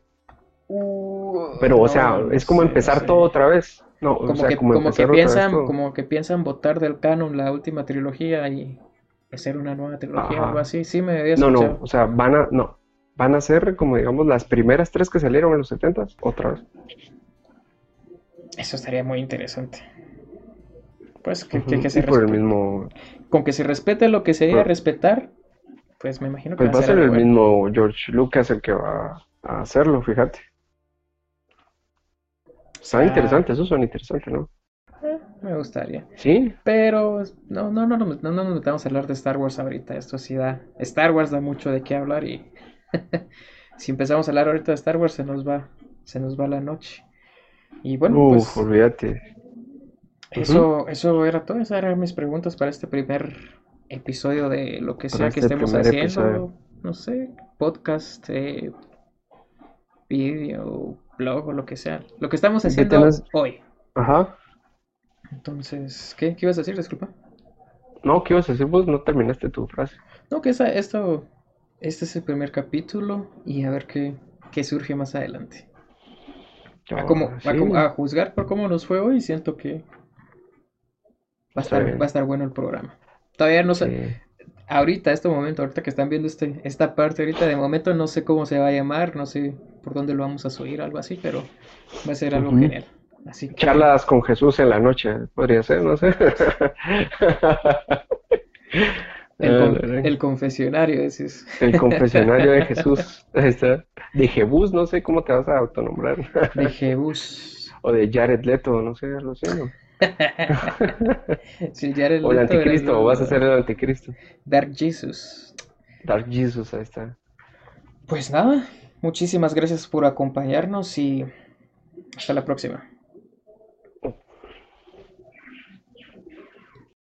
Uh, Pero, o sea, es como empezar todo otra vez. No, como que, como, que piensan, como que piensan votar del canon la última trilogía y hacer una nueva trilogía o algo así. Sí, me había No, no, o sea, van a, no, van a ser como digamos las primeras tres que salieron en los 70 otra vez. Eso estaría muy interesante. Pues que, que, se por el mismo... Con que se respete lo que se debe respetar, pues me imagino que pues va a ser, el mismo George Lucas el que va a hacerlo, fíjate. Está ah. interesante, eso son interesante, ¿no? Eh, me gustaría. Sí. Pero no, no, no, no, no, no nos metamos a hablar de Star Wars ahorita. Esto sí da. Star Wars da mucho de qué hablar y si empezamos a hablar ahorita de Star Wars se nos va, se nos va la noche. Y bueno, pues, olvídate. Eso, eso era todo, esas eran mis preguntas para este primer episodio de lo que sea que este estemos haciendo. No sé, podcast, eh, video, blog o lo que sea. Lo que estamos haciendo hoy. Ajá. Entonces, ¿qué, ¿qué ibas a decir? Disculpa. No, ¿qué ibas a decir? Vos no terminaste tu frase. No, que esa, esto, este es el primer capítulo y a ver qué, qué surge más adelante a, como, a, juzgar por cómo nos fue hoy, siento que va a estar, va a estar bueno el programa. Todavía no sé, ahorita, este momento, ahorita que están viendo este, esta parte, ahorita de momento no sé cómo se va a llamar, no sé por dónde lo vamos a subir, algo así, pero va a ser algo genial. Así Charlas con Jesús en la noche, podría ser, no sé. El, confesionario, ese es. El confesionario de Jesús. De Jebus, no sé cómo te vas a autonombrar. De Jebus. O de Jared Leto, no sé, lo sé. ¿no? Jared o el anticristo, o vas a ser el anticristo. Dark Jesus. Dark Jesus, ahí está. Pues nada, muchísimas gracias por acompañarnos y hasta la próxima.